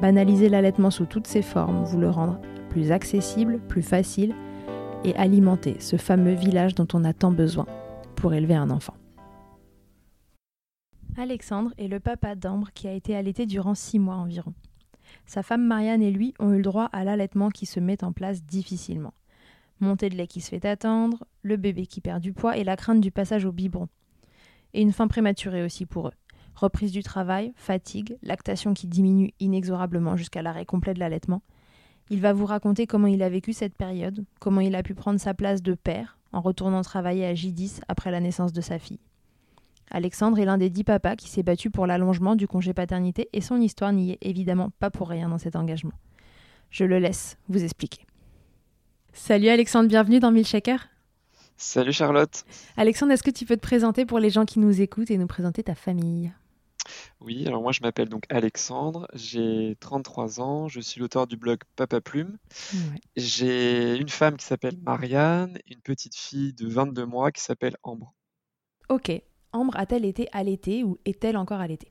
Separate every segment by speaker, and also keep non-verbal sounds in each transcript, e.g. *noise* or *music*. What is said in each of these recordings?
Speaker 1: banaliser l'allaitement sous toutes ses formes, vous le rendre plus accessible, plus facile et alimenter ce fameux village dont on a tant besoin pour élever un enfant. Alexandre est le papa d'Ambre qui a été allaité durant six mois environ. Sa femme Marianne et lui ont eu le droit à l'allaitement qui se met en place difficilement. Montée de lait qui se fait attendre, le bébé qui perd du poids et la crainte du passage au biberon. Et une fin prématurée aussi pour eux reprise du travail, fatigue, lactation qui diminue inexorablement jusqu'à l'arrêt complet de l'allaitement. Il va vous raconter comment il a vécu cette période, comment il a pu prendre sa place de père en retournant travailler à J10 après la naissance de sa fille. Alexandre est l'un des dix papas qui s'est battu pour l'allongement du congé paternité et son histoire n'y est évidemment pas pour rien dans cet engagement. Je le laisse vous expliquer. Salut Alexandre, bienvenue dans Milkshaker.
Speaker 2: Salut Charlotte.
Speaker 1: Alexandre, est-ce que tu peux te présenter pour les gens qui nous écoutent et nous présenter ta famille?
Speaker 2: Oui, alors moi je m'appelle donc Alexandre, j'ai 33 ans, je suis l'auteur du blog Papa Plume. J'ai une femme qui s'appelle Marianne, une petite fille de 22 mois qui s'appelle Ambre.
Speaker 1: Ok, Ambre a-t-elle été allaitée ou est-elle encore allaitée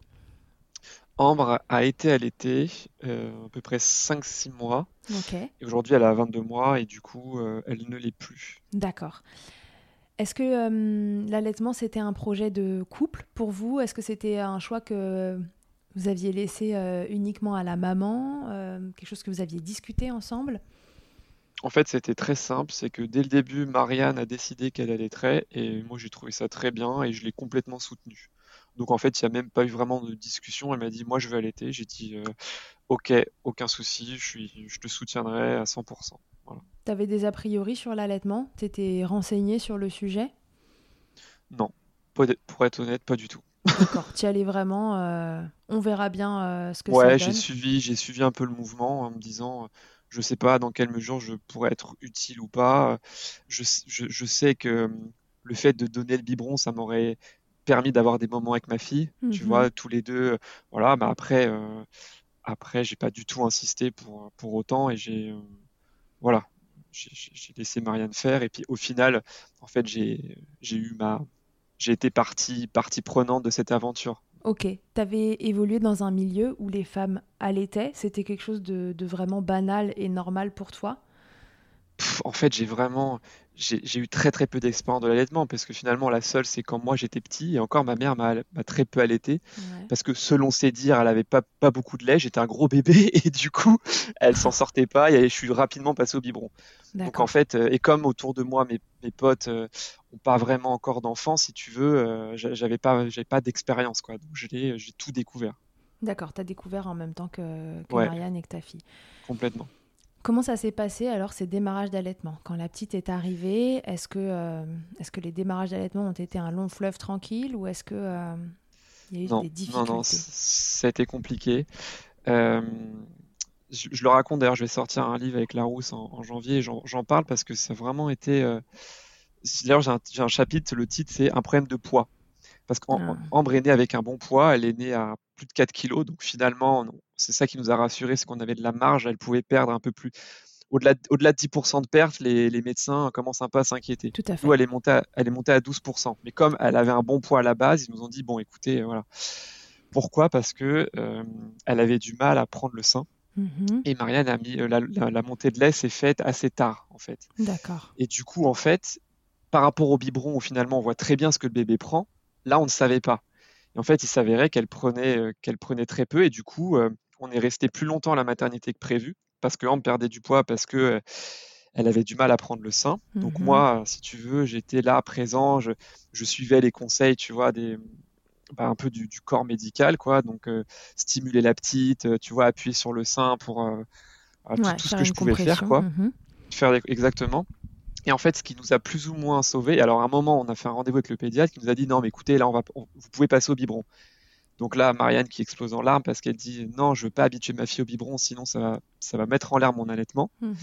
Speaker 2: Ambre a été allaitée euh, à peu près 5-6 mois.
Speaker 1: Ok.
Speaker 2: Et aujourd'hui elle a 22 mois et du coup euh, elle ne l'est plus.
Speaker 1: D'accord. Est-ce que euh, l'allaitement, c'était un projet de couple pour vous? Est-ce que c'était un choix que vous aviez laissé euh, uniquement à la maman euh, Quelque chose que vous aviez discuté ensemble?
Speaker 2: En fait, c'était très simple. C'est que dès le début, Marianne a décidé qu'elle allaiterait et moi, j'ai trouvé ça très bien et je l'ai complètement soutenue. Donc en fait, il n'y a même pas eu vraiment de discussion. Elle m'a dit, moi, je veux allaiter. J'ai dit, ok, aucun souci, je, suis, je te soutiendrai à 100%.
Speaker 1: Tu avais des a priori sur l'allaitement? Tu étais renseigné sur le sujet?
Speaker 2: Non, pour être honnête, pas du tout.
Speaker 1: D'accord, tu allais vraiment, euh, on verra bien euh, ce que
Speaker 2: ouais,
Speaker 1: ça donne.
Speaker 2: Ouais, j'ai suivi, j'ai suivi un peu le mouvement en me disant, je sais pas dans quelle mesure je pourrais être utile ou pas. Je, je, sais que le fait de donner le biberon, ça m'aurait permis d'avoir des moments avec ma fille, tu
Speaker 1: Mhm.
Speaker 2: vois, tous les deux. Voilà, mais après, euh, après, j'ai pas du tout insisté pour, pour autant et j'ai, euh, voilà, j'ai- laissé Marianne faire et puis au final, en fait, j'ai eu ma, j'ai été partie partie prenante de cette aventure.
Speaker 1: Ok, tu avais évolué dans un milieu où les femmes allaitaient, c'était quelque chose de vraiment banal et normal pour toi?
Speaker 2: Pff, en fait, j'ai vraiment, j'ai eu très très peu d'expérience de l'allaitement parce que finalement, la seule, c'est quand moi j'étais petit et encore ma mère m'a très peu allaité
Speaker 1: Ouais.
Speaker 2: parce que selon ses dires, elle avait pas, pas beaucoup de lait, j'étais un gros bébé *laughs* et du coup, elle s'en sortait pas et je suis rapidement passé au biberon. Donc en fait, euh, et comme autour de moi, mes, mes potes euh, ont pas vraiment encore d'enfants, si tu veux, euh, j'a- j'avais pas, j'avais pas d'expérience quoi. Donc j'ai tout découvert
Speaker 1: D'accord, tu as découvert en même temps que, que
Speaker 2: Ouais.
Speaker 1: Marianne et que ta fille.
Speaker 2: complètement.
Speaker 1: Comment ça s'est passé alors ces démarrages d'allaitement? Quand la petite est arrivée, est-ce que, euh, est-ce que les démarrages d'allaitement ont été un long fleuve tranquille ou est-ce que euh, Il y a eu
Speaker 2: Non,
Speaker 1: des
Speaker 2: non,
Speaker 1: difficultés?
Speaker 2: non, c- ça a été compliqué. Euh, je, je le raconte d'ailleurs, je vais sortir un livre avec Larousse en, en janvier et j'en parle parce que ça a vraiment été. euh, D'ailleurs, j'ai un, chapitre, le titre c'est Un problème de poids. Parce
Speaker 1: Ah.
Speaker 2: qu'Ambre est née avec un bon poids, elle est née à plus de 4 kilos, donc finalement, non, c'est ça qui nous a rassurés, c'est qu'on avait de la marge, elle pouvait perdre un peu plus. Au-delà de, au-delà de 10% de perte, les, les médecins commencent un peu à s'inquiéter.
Speaker 1: Tout à fait.
Speaker 2: Nous, elle est montée à, elle est montée à 12%. Mais comme elle avait un bon poids à la base, ils nous ont dit, bon, écoutez, euh, voilà. Pourquoi? Parce que euh, elle avait du mal à prendre le sein.
Speaker 1: Mhm.
Speaker 2: Et Marianne a mis, euh, la, la- la montée de lait s'est faite assez tard, en fait.
Speaker 1: D'accord.
Speaker 2: Et du coup, en fait, par rapport au biberon, où finalement on voit très bien ce que le bébé prend, là, on ne savait pas. Et en fait, il s'avérait qu'elle prenait, euh, qu'elle prenait très peu. Et du coup, euh, on est resté plus longtemps à la maternité que prévu, parce que Ambre perdait du poids, parce que euh, elle avait du mal à prendre le sein. Donc
Speaker 1: Mhm.
Speaker 2: moi, si tu veux, j'étais là, présent, je, je suivais les conseils, tu vois, des, bah, un peu du, du corps médical, quoi. Donc euh, stimuler la petite, euh, tu vois, appuyer sur le sein pour euh, ah, tout,
Speaker 1: Ouais,
Speaker 2: tout ce que je pouvais faire, quoi
Speaker 1: Mhm.
Speaker 2: faire exactement. Et en fait, ce qui nous a plus ou moins sauvés, alors à un moment, on a fait un rendez-vous avec le pédiatre qui nous a dit non, mais écoutez, là, on va, on- vous pouvez passer au biberon. Donc là, Marianne qui explose en larmes parce qu'elle dit non, je veux pas habituer ma fille au biberon, sinon ça va, ça va mettre en l'air mon allaitement.
Speaker 1: Mhm.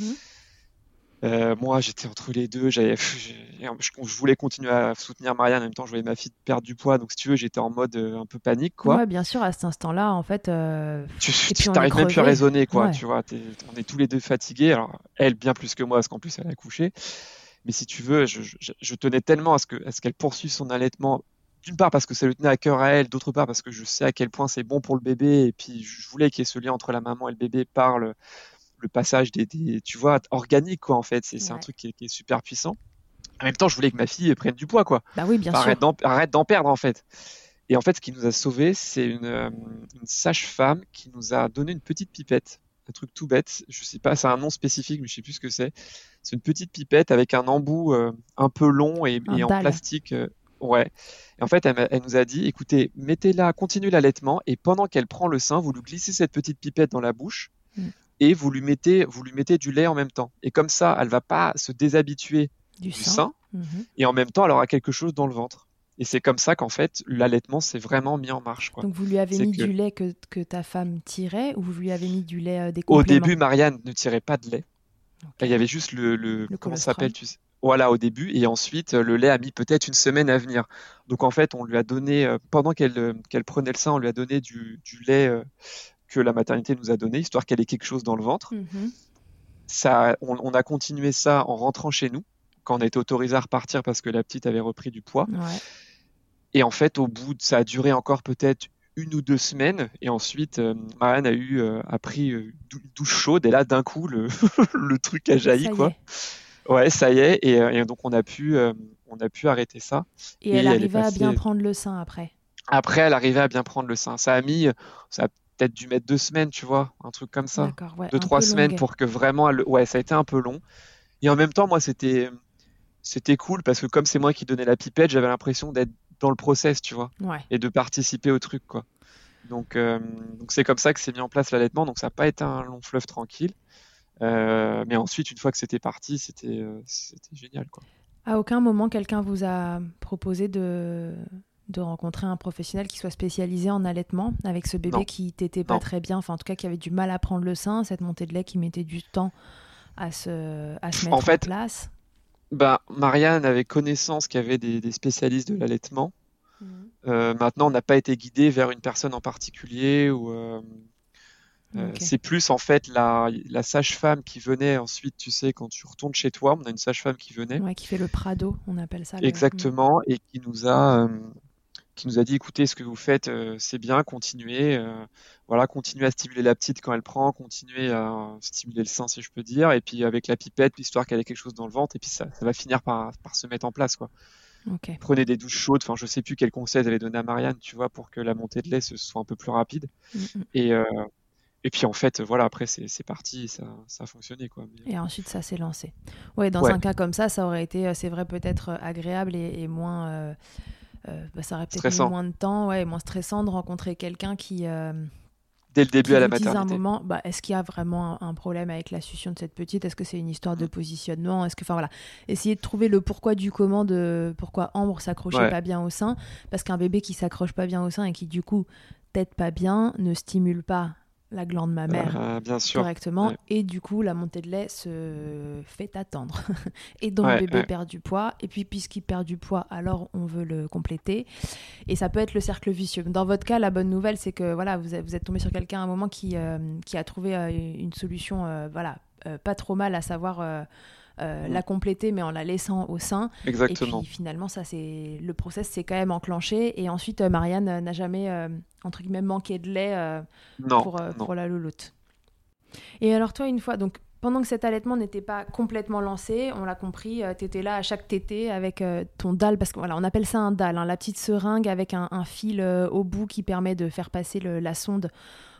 Speaker 2: Euh, moi, j'étais entre les deux, j'avais, je, je voulais continuer à soutenir Marianne, en même temps, je voyais ma fille perdre du poids, donc si tu veux, j'étais en mode euh, un peu panique, quoi.
Speaker 1: Ouais, bien sûr, à cet instant-là, en fait. euh,
Speaker 2: tu t'arrives même plus à raisonner, quoi.
Speaker 1: Ouais.
Speaker 2: Tu vois, on est tous les deux fatigués. Alors, elle bien plus que moi, parce qu'en plus, elle a couché. Mais si tu veux, je, je- je tenais tellement à ce que, à ce qu'elle poursuive son allaitement. D'une part parce que ça lui tenait à cœur à elle, d'autre part parce que je sais à quel point c'est bon pour le bébé. Et puis, je voulais qu'il y ait ce lien entre la maman et le bébé par le, le passage des, des- tu vois, organique, quoi, en fait. C'est un truc qui est, qui est super puissant. En même temps, je voulais que ma fille prenne du poids, quoi.
Speaker 1: Bah oui, bien sûr.
Speaker 2: arrête d'en perdre en fait. Et en fait, ce qui nous a sauvés, c'est une, euh, une sage-femme qui nous a donné une petite pipette. Un truc tout bête. Je sais pas, c'est un nom spécifique, mais je sais plus ce que c'est. C'est une petite pipette avec un embout euh, un peu long et, en plastique. euh, ouais. Et en fait, elle, nous a dit, écoutez, mettez-la, continuez l'allaitement et pendant qu'elle prend le sein, vous lui glissez cette petite pipette dans la bouche
Speaker 1: Mm.
Speaker 2: et vous lui mettez, vous lui mettez du lait en même temps. Et comme ça, elle va pas se déshabituer
Speaker 1: Du
Speaker 2: sein
Speaker 1: Mhm.
Speaker 2: et en même temps, elle aura quelque chose dans le ventre. Et c'est comme ça qu'en fait, l'allaitement s'est vraiment mis en marche. Quoi.
Speaker 1: Donc vous lui avez mis
Speaker 2: que-
Speaker 1: du lait que, que ta femme tirait ou vous lui avez mis du lait euh, des
Speaker 2: Au début, Marianne ne tirait pas de lait. Il y avait juste le, le,
Speaker 1: Le
Speaker 2: comment s'appelle, tu sais? Voilà, au début. Et ensuite, euh, le lait a mis peut-être une semaine à venir. Donc en fait, on lui a donné, euh, pendant qu'elle euh, qu'elle prenait le sein, on lui a donné du, du lait que la maternité nous a donné, histoire qu'elle ait quelque chose dans le ventre.
Speaker 1: Mhm.
Speaker 2: Ça, on, on a continué ça en rentrant chez nous, quand on a été autorisé à repartir parce que la petite avait repris du poids.
Speaker 1: Ouais.
Speaker 2: Et en fait, au bout de, ça a duré encore peut-être une ou deux semaines. Et ensuite, euh, Marianne a eu, euh, a pris euh, dou- douche chaude. Et là, d'un coup, le, *laughs* le truc a jailli, quoi.
Speaker 1: est.
Speaker 2: Ouais, ça y est. Et, euh, et donc, on a pu, euh, on a pu arrêter ça.
Speaker 1: Et,
Speaker 2: Et
Speaker 1: elle arrivait à bien prendre le sein après.
Speaker 2: Après, elle arrivait à bien prendre le sein. Ça a mis, ça a peut-être dû mettre deux semaines, tu vois, un truc comme ça.
Speaker 1: Ouais.
Speaker 2: Deux, trois semaines
Speaker 1: longue.
Speaker 2: pour que vraiment, elle- ouais, ça a été un peu long. Et en même temps, moi, c'était, c'était cool parce que comme c'est moi qui donnais la pipette, j'avais l'impression d'être dans le process, tu vois.
Speaker 1: Ouais.
Speaker 2: et de participer au truc quoi. Donc euh, donc c'est comme ça que s'est mis en place l'allaitement. Donc ça n'a pas été un long fleuve tranquille. Euh, mais ensuite une fois que c'était parti, c'était euh, c'était génial quoi.
Speaker 1: À aucun moment, quelqu'un vous a proposé de, de rencontrer un professionnel qui soit spécialisé en allaitement avec ce bébé
Speaker 2: Non.
Speaker 1: qui t'était pas
Speaker 2: Non.
Speaker 1: très bien, enfin en tout cas qui avait du mal à prendre le sein, cette montée de lait qui mettait du temps à se, à se
Speaker 2: En
Speaker 1: mettre en,
Speaker 2: fait,
Speaker 1: place?
Speaker 2: Bah Marianne avait connaissance qu'il y avait des, des spécialistes de l'allaitement.
Speaker 1: Mhm.
Speaker 2: Euh, maintenant on n'a pas été guidé vers une personne en particulier ou euh, c'est plus en fait la, la sage-femme qui venait ensuite, tu sais, quand tu retournes chez toi, on a une sage-femme qui venait.
Speaker 1: Ouais, qui fait le Prado, on appelle ça. le-
Speaker 2: Exactement, et qui nous a, euh, qui nous a dit, écoutez, ce que vous faites, euh, c'est bien, continuez, voilà, continuez à stimuler la petite quand elle prend, continuez à stimuler le sein, si je peux dire, et puis avec la pipette, histoire qu'elle ait quelque chose dans le ventre, et puis ça, ça va finir par, par se mettre en place, quoi. Prenez des douches chaudes, enfin, je sais plus quel conseil elle avait donné à Marianne, tu vois, pour que la montée de lait se soit un peu plus rapide,
Speaker 1: Mm, mm.
Speaker 2: et, euh, et puis en fait, voilà, après, c'est parti, ça, ça a fonctionné, quoi. Mais-
Speaker 1: Et ensuite, ça s'est lancé. Ouais, dans
Speaker 2: Ouais.
Speaker 1: un cas comme ça, ça aurait été, euh, c'est vrai, peut-être euh, agréable et, et moins. euh, euh, bah, ça aurait peut-être moins de temps, ouais, et moins stressant de rencontrer quelqu'un qui, euh,
Speaker 2: dès le début
Speaker 1: qui
Speaker 2: à la
Speaker 1: à un
Speaker 2: maternité.
Speaker 1: moment, bah, est-ce qu'il y a vraiment un, un problème avec la succion de cette petite? Est-ce que c'est une histoire
Speaker 2: Mm.
Speaker 1: de positionnement? Est-ce que, enfin voilà, essayer de trouver le pourquoi du comment de pourquoi Ambre s'accrochait
Speaker 2: Ouais.
Speaker 1: pas bien au sein, parce qu'un bébé qui s'accroche pas bien au sein et qui du coup tête pas bien ne stimule pas la glande mammaire
Speaker 2: Euh, bien sûr.
Speaker 1: correctement
Speaker 2: ouais.
Speaker 1: et du coup la montée de lait se fait attendre *laughs* et donc
Speaker 2: Ouais,
Speaker 1: le bébé
Speaker 2: ouais.
Speaker 1: perd du poids et puis puisqu'il perd du poids alors on veut le compléter et ça peut être le cercle vicieux dans votre cas la bonne nouvelle c'est que voilà vous êtes, vous êtes tombé sur quelqu'un à un moment qui, euh, qui a trouvé euh, une solution euh, voilà pas trop mal à savoir euh, euh,
Speaker 2: Mm.
Speaker 1: la compléter mais en la laissant au sein
Speaker 2: Exactement.
Speaker 1: et puis finalement, ça c'est le process s'est quand même enclenché. Et ensuite, euh, Marianne euh, n'a jamais euh, entre guillemets manqué de lait euh,
Speaker 2: non,
Speaker 1: pour, euh,
Speaker 2: non.
Speaker 1: pour la louloute. Et alors toi, une fois, donc pendant que cet allaitement n'était pas complètement lancé, on l'a compris, tu étais là à chaque tétée avec euh, ton dalle, parce que voilà, on appelle ça un dalle, hein, la petite seringue avec un, un fil euh, au bout qui permet de faire passer le- la sonde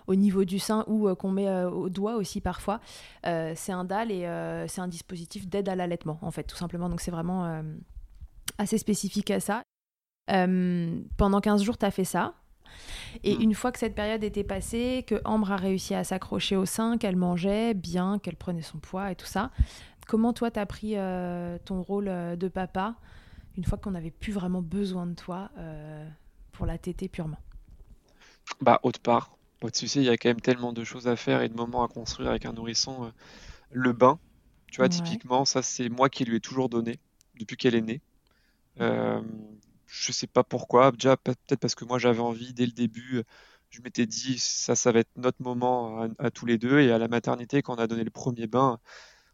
Speaker 1: au niveau du sein ou euh, qu'on met euh, au doigt aussi parfois. Euh, c'est un dalle et c'est un dispositif d'aide à l'allaitement, en fait, tout simplement. Donc c'est vraiment assez spécifique à ça. Pendant 15 jours, tu as fait ça. Et
Speaker 2: Mm.
Speaker 1: une fois que cette période était passée, que Ambre a réussi à s'accrocher au sein, qu'elle mangeait bien, qu'elle prenait son poids et tout ça, comment toi t'as pris euh, ton rôle de papa une fois qu'on n'avait plus vraiment besoin de toi euh, pour la tétée purement?
Speaker 2: Bah, autre part. Sais, il y a quand même tellement de choses à faire et de moments à construire avec un nourrisson. euh, le bain, tu vois,
Speaker 1: Ouais.
Speaker 2: typiquement, ça, c'est moi qui lui ai toujours donné depuis qu'elle est née. Euh, je sais pas pourquoi. Déjà, pe- peut-être parce que moi, j'avais envie dès le début. Je m'étais dit, ça, ça va être notre moment à, à tous les deux. Et à la maternité, quand on a donné le premier bain,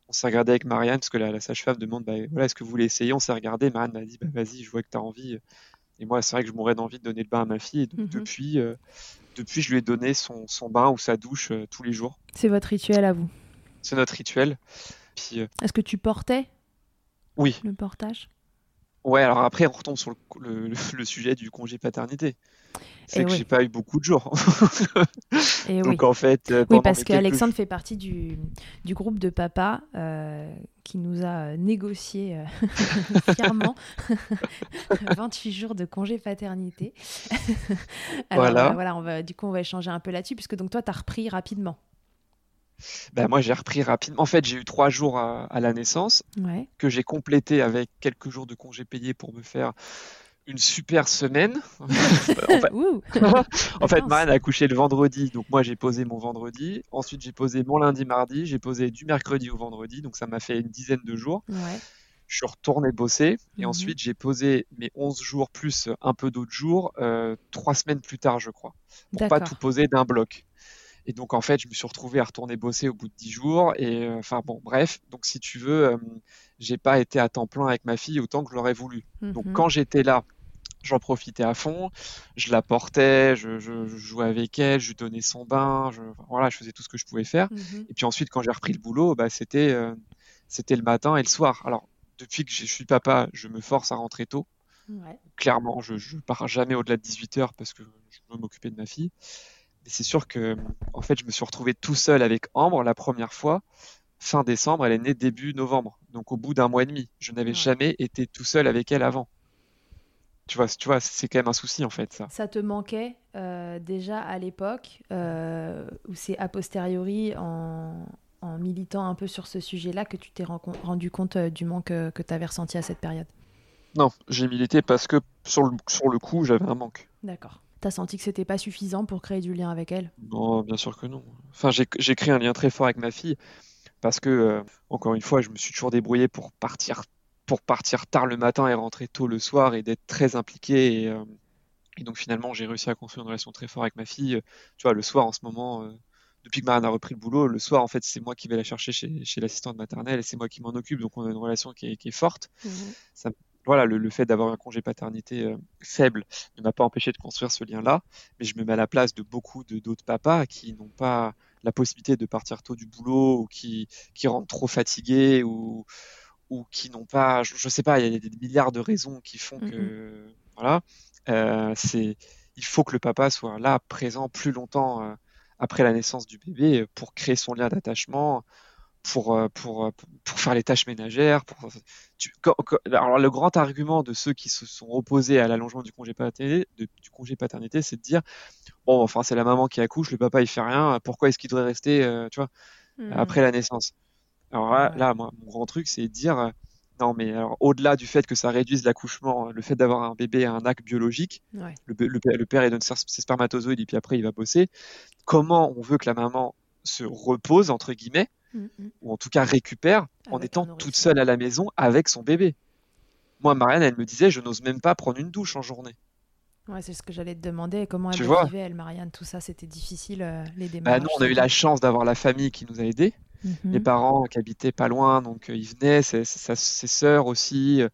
Speaker 2: on s'est regardé avec Marianne, parce que la, la sage-femme demande, bah, voilà, est-ce que vous voulez essayer? On s'est regardé. Marianne m'a dit, bah, vas-y, je vois que tu as envie. Et moi, c'est vrai que je mourrais d'envie de donner le bain à ma fille. Et donc,
Speaker 1: Mhm.
Speaker 2: depuis, euh, depuis, je lui ai donné son, son bain ou sa douche euh, tous les jours.
Speaker 1: C'est votre rituel à vous.
Speaker 2: C'est notre rituel. Puis, euh,
Speaker 1: Est-ce que tu portais
Speaker 2: oui,
Speaker 1: le portage?
Speaker 2: Ouais, alors après, on retombe sur le, le- le sujet du congé paternité. C'est que
Speaker 1: oui.
Speaker 2: j'ai pas eu beaucoup de jours.
Speaker 1: Et oui.
Speaker 2: Donc, en fait, euh,
Speaker 1: Oui, parce
Speaker 2: mes quelques
Speaker 1: qu'Alexandre fait partie du, du groupe de papa euh, qui nous a négocié euh, *laughs* fièrement *laughs* 28 jours de congé paternité. *laughs* Alors
Speaker 2: Voilà.
Speaker 1: euh, voilà, on va, du coup, on va échanger un peu là-dessus, puisque donc toi, tu as repris rapidement.
Speaker 2: Bah, moi, j'ai repris rapidement. En fait, j'ai eu trois jours à, à la naissance
Speaker 1: Ouais.
Speaker 2: que j'ai complété avec quelques jours de congé payé pour me faire une super semaine. *laughs* en fait, en fait,
Speaker 1: Vacances.
Speaker 2: Marianne a accouché le vendredi, donc moi j'ai posé mon vendredi. Ensuite, j'ai posé mon lundi, mardi. J'ai posé du mercredi au vendredi, donc ça m'a fait une dizaine de jours.
Speaker 1: Ouais.
Speaker 2: Je suis retourné bosser et
Speaker 1: Mhm.
Speaker 2: ensuite j'ai posé mes 11 jours plus un peu d'autres jours, euh, trois semaines plus tard, je crois, pour pas tout poser d'un bloc. Et donc en fait, je me suis retrouvé à retourner bosser au bout de 10 jours. Et euh, enfin bon, bref, donc si tu veux, euh, j'ai pas été à temps plein avec ma fille autant que je l'aurais voulu. Donc
Speaker 1: Mhm.
Speaker 2: quand j'étais là, j'en profitais à fond, je la portais, je, je- je jouais avec elle, je lui donnais son bain, je, voilà, je faisais tout ce que je pouvais faire.
Speaker 1: Mhm.
Speaker 2: Et puis ensuite, quand j'ai repris le boulot, bah, c'était euh, c'était le matin et le soir. Alors, depuis que je suis papa, je me force à rentrer tôt.
Speaker 1: Ouais.
Speaker 2: Clairement, je, je pars jamais au-delà de 18 heures parce que je veux m'occuper de ma fille. Mais c'est sûr que, en fait, je me suis retrouvé tout seul avec Ambre la première fois. Fin décembre, elle est née début novembre. Donc, au bout d'un mois et demi, je n'avais
Speaker 1: Ouais.
Speaker 2: jamais été tout seul avec elle avant. Tu vois, tu vois, c'est quand même un souci, en fait, ça.
Speaker 1: Ça te manquait euh, déjà à l'époque, euh, ou c'est a posteriori en, en militant un peu sur ce sujet-là que tu t'es rendu compte euh, du manque euh, que tu avais ressenti à cette période?
Speaker 2: Non, j'ai milité parce que sur le, sur le coup, j'avais un manque.
Speaker 1: D'accord. T'as senti que c'était pas suffisant pour créer du lien avec elle?
Speaker 2: Non, bien sûr que non. Enfin, j'ai créé un lien très fort avec ma fille parce que, euh, encore une fois, je me suis toujours débrouillé pour partir, pour partir tard le matin et rentrer tôt le soir et d'être très impliqué. Et, euh, et donc, finalement, j'ai réussi à construire une relation très forte avec ma fille. Tu vois, le soir, en ce moment, euh, depuis que Marianne a repris le boulot, le soir, en fait, c'est moi qui vais la chercher chez, chez l'assistante maternelle et c'est moi qui m'en occupe. Donc, on a une relation qui est, qui est forte. Voilà, le, le fait d'avoir un congé paternité euh, faible ne m'a pas empêché de construire ce lien-là, mais je me mets à la place de beaucoup de d'autres papas qui n'ont pas la possibilité de partir tôt du boulot ou qui, qui rentrent trop fatigués ou, ou qui n'ont pas, je, je sais pas, il y a des milliards de raisons qui font que, voilà, euh, c'est, il faut que le papa soit là, présent plus longtemps euh, après la naissance du bébé pour créer son lien d'attachement, pour, euh, pour, euh, pour faire les tâches ménagères. Pour, tu- quand- quand- alors le grand argument de ceux qui se sont opposés à l'allongement du congé paternité, de- du congé paternité, c'est de dire bon, enfin c'est la maman qui accouche, le papa il fait rien, pourquoi est-ce qu'il devrait rester, euh, tu vois,
Speaker 1: Mhm.
Speaker 2: après la naissance? Alors là,
Speaker 1: Ouais.
Speaker 2: là, moi, mon grand truc, c'est de dire euh, non, mais alors au-delà du fait que ça réduise l'accouchement, le fait d'avoir un bébé à un acte biologique,
Speaker 1: Ouais.
Speaker 2: le, le père, le père il donne ses spermatozoïdes et puis après il va bosser. Comment on veut que la maman se repose entre guillemets
Speaker 1: Mhm.
Speaker 2: ou en tout cas récupère en étant toute seule à la maison avec son bébé. Moi, Marianne, elle me disait, je n'ose même pas prendre une douche en journée.
Speaker 1: Ouais, c'est ce que j'allais te demander. Comment elle vivait, elle, Marianne? Tout ça, c'était difficile, euh, les
Speaker 2: Bah,
Speaker 1: démarches.
Speaker 2: nous, on a eu la chance d'avoir la famille qui nous a aidés,
Speaker 1: Mhm.
Speaker 2: les parents qui habitaient pas loin, donc euh, ils venaient, ses, ses, ses sœurs aussi. euh,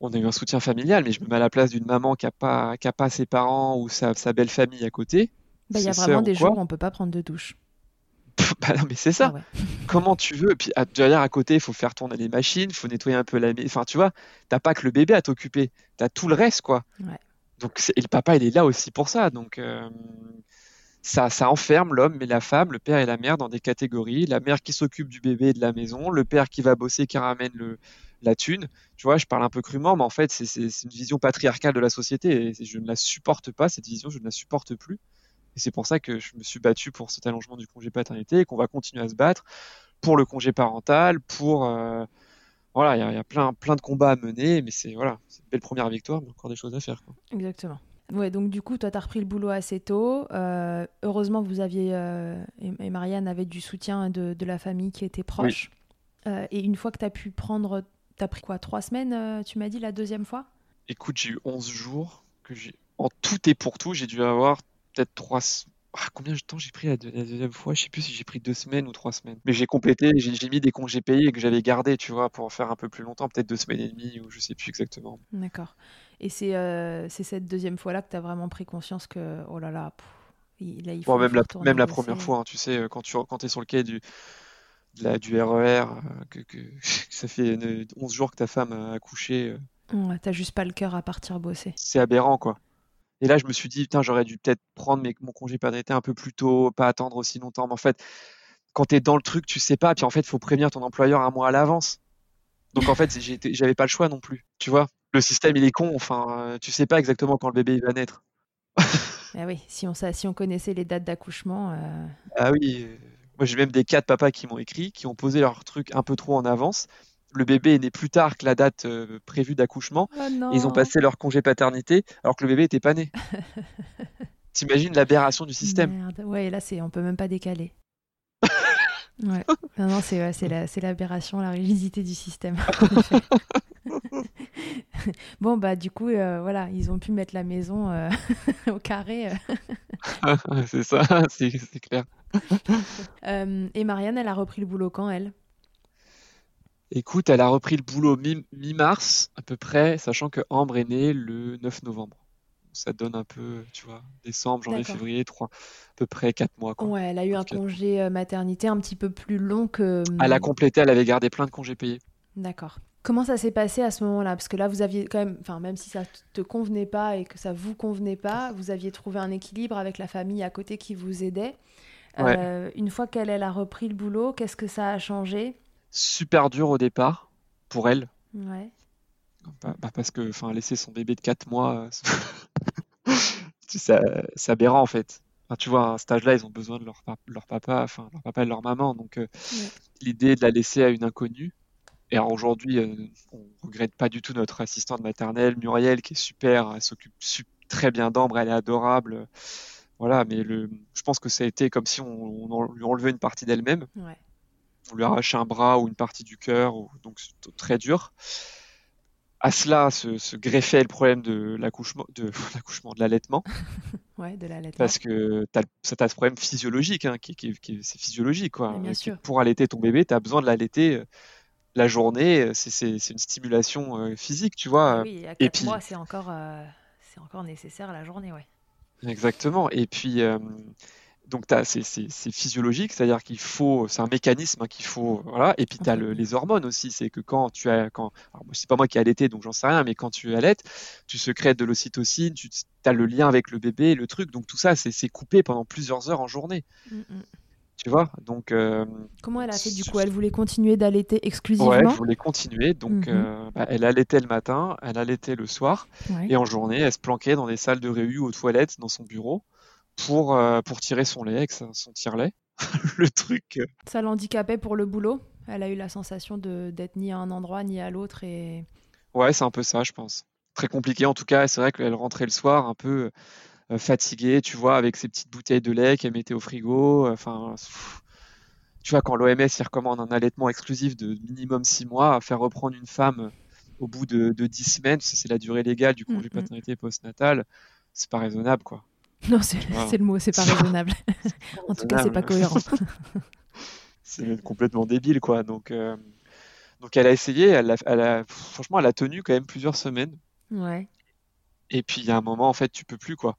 Speaker 2: On a eu un soutien familial, mais je me mets à la place d'une maman qui a pas, qui a pas ses parents ou sa, sa belle famille à côté.
Speaker 1: Bah, Il y a vraiment des jours où on peut pas prendre de douche.
Speaker 2: Bah non, mais c'est ça.
Speaker 1: Ah ouais. *laughs*
Speaker 2: Comment tu veux? Et puis à- derrière, à côté, il faut faire tourner les machines, il faut nettoyer un peu la maison. Enfin, tu vois, t'as pas que le bébé à t'occuper, t'as tout le reste, quoi.
Speaker 1: Ouais.
Speaker 2: Donc, et le papa, il est là aussi pour ça. Donc, euh, ça, ça enferme l'homme et la femme, le père et la mère dans des catégories. La mère qui s'occupe du bébé et de la maison, le père qui va bosser, qui ramène le, la thune. Tu vois, je parle un peu crûment, mais en fait, c'est une vision patriarcale de la société et je ne la supporte pas, cette vision, je ne la supporte plus. Et c'est pour ça que je me suis battu pour cet allongement du congé paternité et qu'on va continuer à se battre pour le congé parental, pour euh, voilà, il y, a- il y a plein plein de combats à mener, mais c'est voilà, c'est une belle première victoire, mais encore des choses à faire. Quoi.
Speaker 1: Exactement. Ouais, donc du coup, toi, tu as repris le boulot assez tôt. Euh, heureusement, vous aviez, euh, et, Marianne avait du soutien de, de la famille qui était proche. Euh, et une fois que tu as pu prendre, tu as pris quoi Trois semaines, tu m'as dit, la deuxième fois?
Speaker 2: Écoute, j'ai eu 11 jours que j'ai en tout et pour tout, j'ai dû avoir peut-être trois ah, combien de temps j'ai pris la, deux- la deuxième fois? Je sais plus si j'ai pris deux semaines ou trois semaines. Mais j'ai complété, j'ai mis des congés payés que j'avais gardés, tu vois, pour en faire un peu plus longtemps, peut-être deux semaines et demie ou je sais plus exactement.
Speaker 1: D'accord. Et c'est euh, c'est cette deuxième fois-là que tu as vraiment pris conscience que, oh là là, pff, il, là, il faut,
Speaker 2: Bon, même la, même la première fois, hein, tu sais, euh, quand tu quand es sur le quai du, de la- du RER, euh, que, que, que *laughs* ça fait une- 11 jours que ta femme a accouché,
Speaker 1: Ouais, t'as juste pas le cœur à partir bosser.
Speaker 2: c'est aberrant, quoi. Et là, je me suis dit, putain, j'aurais dû peut-être prendre mes- mon congé paternité un peu plus tôt, pas attendre aussi longtemps. Mais en fait, quand tu es dans le truc, tu sais pas. Puis en fait, il faut prévenir ton employeur un mois à l'avance. Donc en fait, j'avais pas le choix non plus. Tu vois, le système, il est con. Enfin, euh, tu sais pas exactement quand le bébé il va naître. *laughs*
Speaker 1: Ah oui, si on, sa- si on connaissait les dates d'accouchement, euh,
Speaker 2: Ah oui, moi j'ai même des cas de papas qui m'ont écrit, qui ont posé leur truc un peu trop en avance. Le bébé est né plus tard que la date euh, prévue d'accouchement.
Speaker 1: Oh.
Speaker 2: Et ils ont passé leur congé paternité alors que le bébé était pas né. *laughs* T'imagines l'aberration du système?
Speaker 1: Merde. Ouais, là, c'est, on peut même pas décaler. *laughs* Ouais. Non, non, c'est, ouais, l'aberration, la rigidité du système. *laughs* bon, bah, du coup, euh, voilà, ils ont pu mettre la maison euh, au carré.
Speaker 2: C'est ça, c'est clair.
Speaker 1: Et Marianne, elle a repris le boulot quand, elle?
Speaker 2: Écoute, elle a repris le boulot mi- mi-mars à peu près, sachant que Ambre est née le 9 novembre. Ça donne un peu, tu vois, décembre, janvier, février, trois, à peu près quatre mois, quoi.
Speaker 1: Ouais, elle a eu un congé euh, maternité un petit peu plus long que.
Speaker 2: Elle a complété, elle avait gardé plein de congés payés.
Speaker 1: D'accord. Comment ça s'est passé à ce moment-là? Parce que là, vous aviez quand même, enfin, même si ça te convenait pas et que ça vous convenait pas, vous aviez trouvé un équilibre avec la famille à côté qui vous aidait.
Speaker 2: Ouais.
Speaker 1: Euh, une fois qu'elle elle a repris le boulot, qu'est-ce que ça a changé?
Speaker 2: Super dur au départ pour elle,
Speaker 1: Ouais.
Speaker 2: Bah, bah, parce que, enfin, laisser son bébé de 4 mois, euh, *laughs* ça- c'est aberrant en fait. Enfin, tu vois, à cet âge-là, ils ont besoin de leur, pa- leur papa, enfin, leur papa et leur maman. Donc, euh,
Speaker 1: Ouais.
Speaker 2: l'idée de la laisser à une inconnue. Et alors aujourd'hui, euh, on regrette pas du tout notre assistante maternelle, Muriel, qui est super, elle s'occupe très bien d'Ambre, elle est adorable. Voilà, mais le, je pense que ça a été comme si on, on lui enlevait une partie d'elle-même,
Speaker 1: Ouais.
Speaker 2: On lui arrachait un bras ou une partie du cœur, donc c'est très dur. À cela se, se greffait le problème de l'accouchement, de *laughs* l'accouchement, de l'allaitement, *laughs*
Speaker 1: Ouais, de l'allaitement.
Speaker 2: parce que ça t'as ce problème physiologique, hein, qui, qui- qui- c'est physiologique, quoi.
Speaker 1: Bien
Speaker 2: Euh,
Speaker 1: sûr.
Speaker 2: Pour allaiter ton bébé, tu as besoin de l'allaiter euh, la journée, euh, c'est, c'est, c'est une stimulation physique, tu vois.
Speaker 1: Oui, à
Speaker 2: et
Speaker 1: 4
Speaker 2: puis-
Speaker 1: mois, c'est encore, euh, c'est encore nécessaire la journée, ouais.
Speaker 2: Exactement. Et puis, euh, donc c'est, physiologique, c'est-à-dire qu'il faut, c'est un mécanisme hein, qu'il faut, voilà. Et puis tu as
Speaker 1: Entretenir.
Speaker 2: les hormones aussi, c'est que quand tu as, quand, c'est pas moi qui ai allaité, donc j'en sais rien, mais quand tu allaites, tu secrètes de l'ocytocine, tu as le lien avec le bébé, le truc, donc tout ça, c'est, coupé pendant plusieurs heures en journée.
Speaker 1: Mm, mm.
Speaker 2: Tu vois? Donc, euh,
Speaker 1: Comment elle a fait du coup? Elle voulait continuer d'allaiter
Speaker 2: ouais,
Speaker 1: exclusivement?
Speaker 2: elle voulait continuer. Donc,
Speaker 1: Mhm.
Speaker 2: euh, bah, elle allaitait le matin, elle allaitait le soir.
Speaker 1: Ouais.
Speaker 2: Et en journée, elle se planquait dans des salles de réu aux toilettes dans son bureau pour, euh, pour tirer son lait avec son tire-lait. *laughs* le truc. euh,
Speaker 1: Ça l'handicapait pour le boulot Elle a eu la sensation d'être ni à un endroit ni à l'autre et
Speaker 2: Ouais, c'est un peu ça, je pense. Très compliqué en tout cas. C'est vrai qu'elle rentrait le soir un peu euh, fatiguée, tu vois, avec ses petites bouteilles de lait qu'elle mettait au frigo. Enfin, pff, tu vois, quand l'OMS il recommande un allaitement exclusif de minimum 6 mois, à faire reprendre une femme au bout de, de 10 semaines, c'est la durée légale du congé
Speaker 1: Mm, mm.
Speaker 2: paternité postnatal, c'est pas raisonnable, quoi. *laughs*
Speaker 1: non c'est le mot, c'est pas raisonnable. *laughs* en tout cas, c'est pas cohérent. *laughs*
Speaker 2: C'est même complètement débile, quoi. Donc, euh, donc elle a essayé, elle a, elle a- franchement, elle a tenu quand même plusieurs semaines.
Speaker 1: ouais.
Speaker 2: Et puis il y a un moment, en fait, tu peux plus, quoi.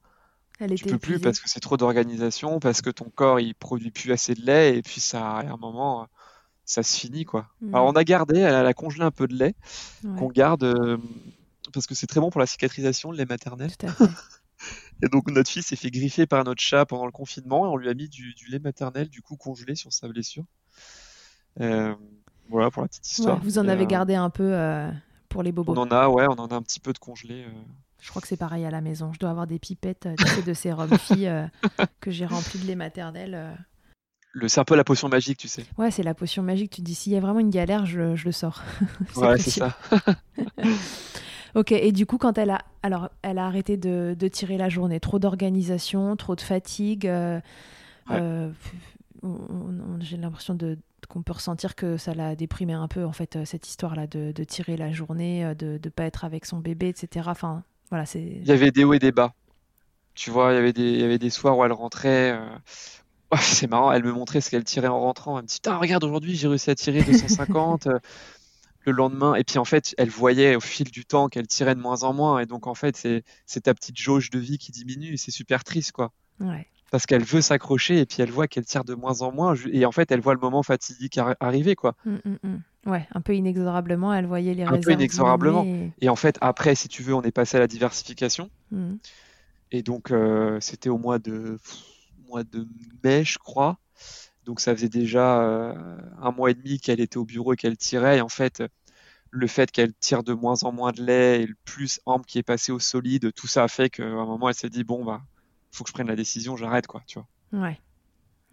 Speaker 1: Elle
Speaker 2: Tu peux plus parce que c'est trop d'organisation, parce que ton corps il produit plus assez de lait, et puis ça, à un moment, ça se finit, quoi.
Speaker 1: Mm.
Speaker 2: Alors on a gardé, elle, elle a congelé un peu de lait,
Speaker 1: Ouais,
Speaker 2: qu'on garde euh, parce que c'est très bon pour la cicatrisation, le lait maternel.
Speaker 1: tout à fait.
Speaker 2: Et donc notre fille s'est fait griffer par notre chat pendant le confinement, et on lui a mis du, du lait maternel, du coup congelé sur sa blessure. Euh, voilà pour la petite histoire.
Speaker 1: Ouais, vous en
Speaker 2: Et,
Speaker 1: avez
Speaker 2: euh,
Speaker 1: gardé un peu euh, pour les bobos.
Speaker 2: On en a, ouais, on en a un petit peu de congelé.
Speaker 1: Je crois que c'est pareil à la maison. Je dois avoir des pipettes tu sais, de sérum *laughs* filles euh, que j'ai remplies de lait maternel.
Speaker 2: Le, c'est un peu la potion magique, tu sais.
Speaker 1: Ouais, c'est la potion magique. Tu te dis, s'il y a vraiment une galère, je, je le sors. *laughs* C'est
Speaker 2: Ouais, c'est ça. *laughs*
Speaker 1: Ok, et du coup, quand elle a, alors, elle a arrêté de, de tirer la journée, trop d'organisation, trop de fatigue, euh,
Speaker 2: Ouais.
Speaker 1: euh, j'ai l'impression de qu'on peut ressentir que ça l'a déprimé un peu, en fait, euh, cette histoire-là de, de tirer la journée, de ne pas être avec son bébé, etc. Enfin, voilà, c'est...
Speaker 2: Il y avait des hauts et des bas. Tu vois, il y avait des, il y avait des soirs où elle rentrait. euh, ouais, *laughs* c'est marrant, elle me montrait ce qu'elle tirait en rentrant. Elle me dit, regarde, aujourd'hui, j'ai réussi à tirer 250. Le lendemain. Et puis, en fait, elle voyait au fil du temps qu'elle tirait de moins en moins. Et donc, en fait, c'est, ta petite jauge de vie qui diminue. Et c'est super triste, quoi.
Speaker 1: Ouais.
Speaker 2: Parce qu'elle veut s'accrocher et puis elle voit qu'elle tire de moins en moins. Et en fait, elle voit le moment fatidique arri- arriver, quoi.
Speaker 1: Mm, mm. Ouais, un peu inexorablement, elle voyait les
Speaker 2: Un peu
Speaker 1: réserves
Speaker 2: inexorablement. Et en fait, après, si tu veux, on est passé à la diversification.
Speaker 1: et- Mm.
Speaker 2: Et donc, euh, c'était au mois de, mois de mai, je crois. Donc, ça faisait déjà euh, un mois et demi qu'elle était au bureau et qu'elle tirait. Et en fait, le fait qu'elle tire de moins en moins de lait et le plus ample qui est passé au solide, tout ça a fait qu'à un moment, elle s'est dit, bon, bah, faut que je prenne la décision, j'arrête, quoi, tu vois.
Speaker 1: Ouais.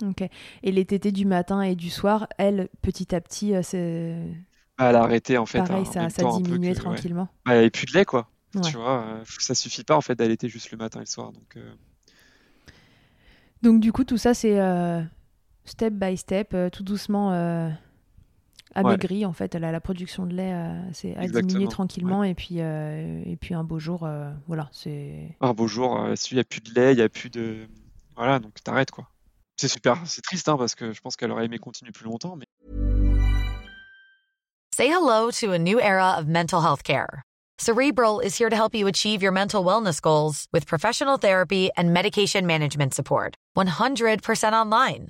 Speaker 1: Ok. Et les tétés du matin et du soir, elle, petit à petit, euh, c'est
Speaker 2: Bah, Elle a arrêté, en fait,
Speaker 1: pareil,
Speaker 2: en
Speaker 1: ça, ça
Speaker 2: temps, que- ouais.
Speaker 1: tranquillement.
Speaker 2: Bah, elle plus de lait, quoi.
Speaker 1: Ouais.
Speaker 2: Tu vois, euh, ça suffit pas, en fait, d'allaiter juste le matin et le soir. Donc, euh,
Speaker 1: Donc du coup, tout ça, c'est step by step, euh, tout doucement euh, amaigri en fait. La, la production de lait euh, c'est a diminué tranquillement et puis euh, et puis un beau jour, euh, voilà, c'est
Speaker 2: un beau jour, euh, il n'y a plus de lait, il n'y a plus de. Voilà, donc t'arrêtes, quoi. C'est super, c'est triste, hein, parce que je pense qu'elle aurait aimé continuer plus longtemps, mais.
Speaker 3: Say hello to a new era of mental health care. Cerebral is here to help you achieve your mental wellness goals with professional therapy and medication management support. 100% online.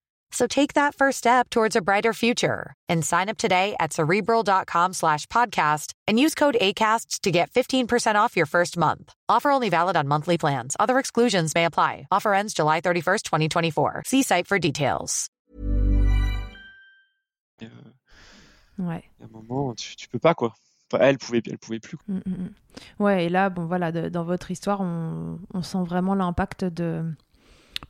Speaker 3: So take that first step towards a brighter future and sign up today at cerebral.com slash podcast and use code ACAST to get 15% off your first month. Offer only valid on monthly plans. Other exclusions may apply. Offer ends July 31st, 2024. See site for details.
Speaker 2: euh,
Speaker 1: ouais.
Speaker 2: Il y a un moment, tu, tu peux pas, quoi. Enfin, elle pouvait, elle pouvait plus. quoi.
Speaker 1: Mm, mm, mm. Ouais, et là, bon voilà, de- dans votre histoire, on, on sent vraiment l'impact de,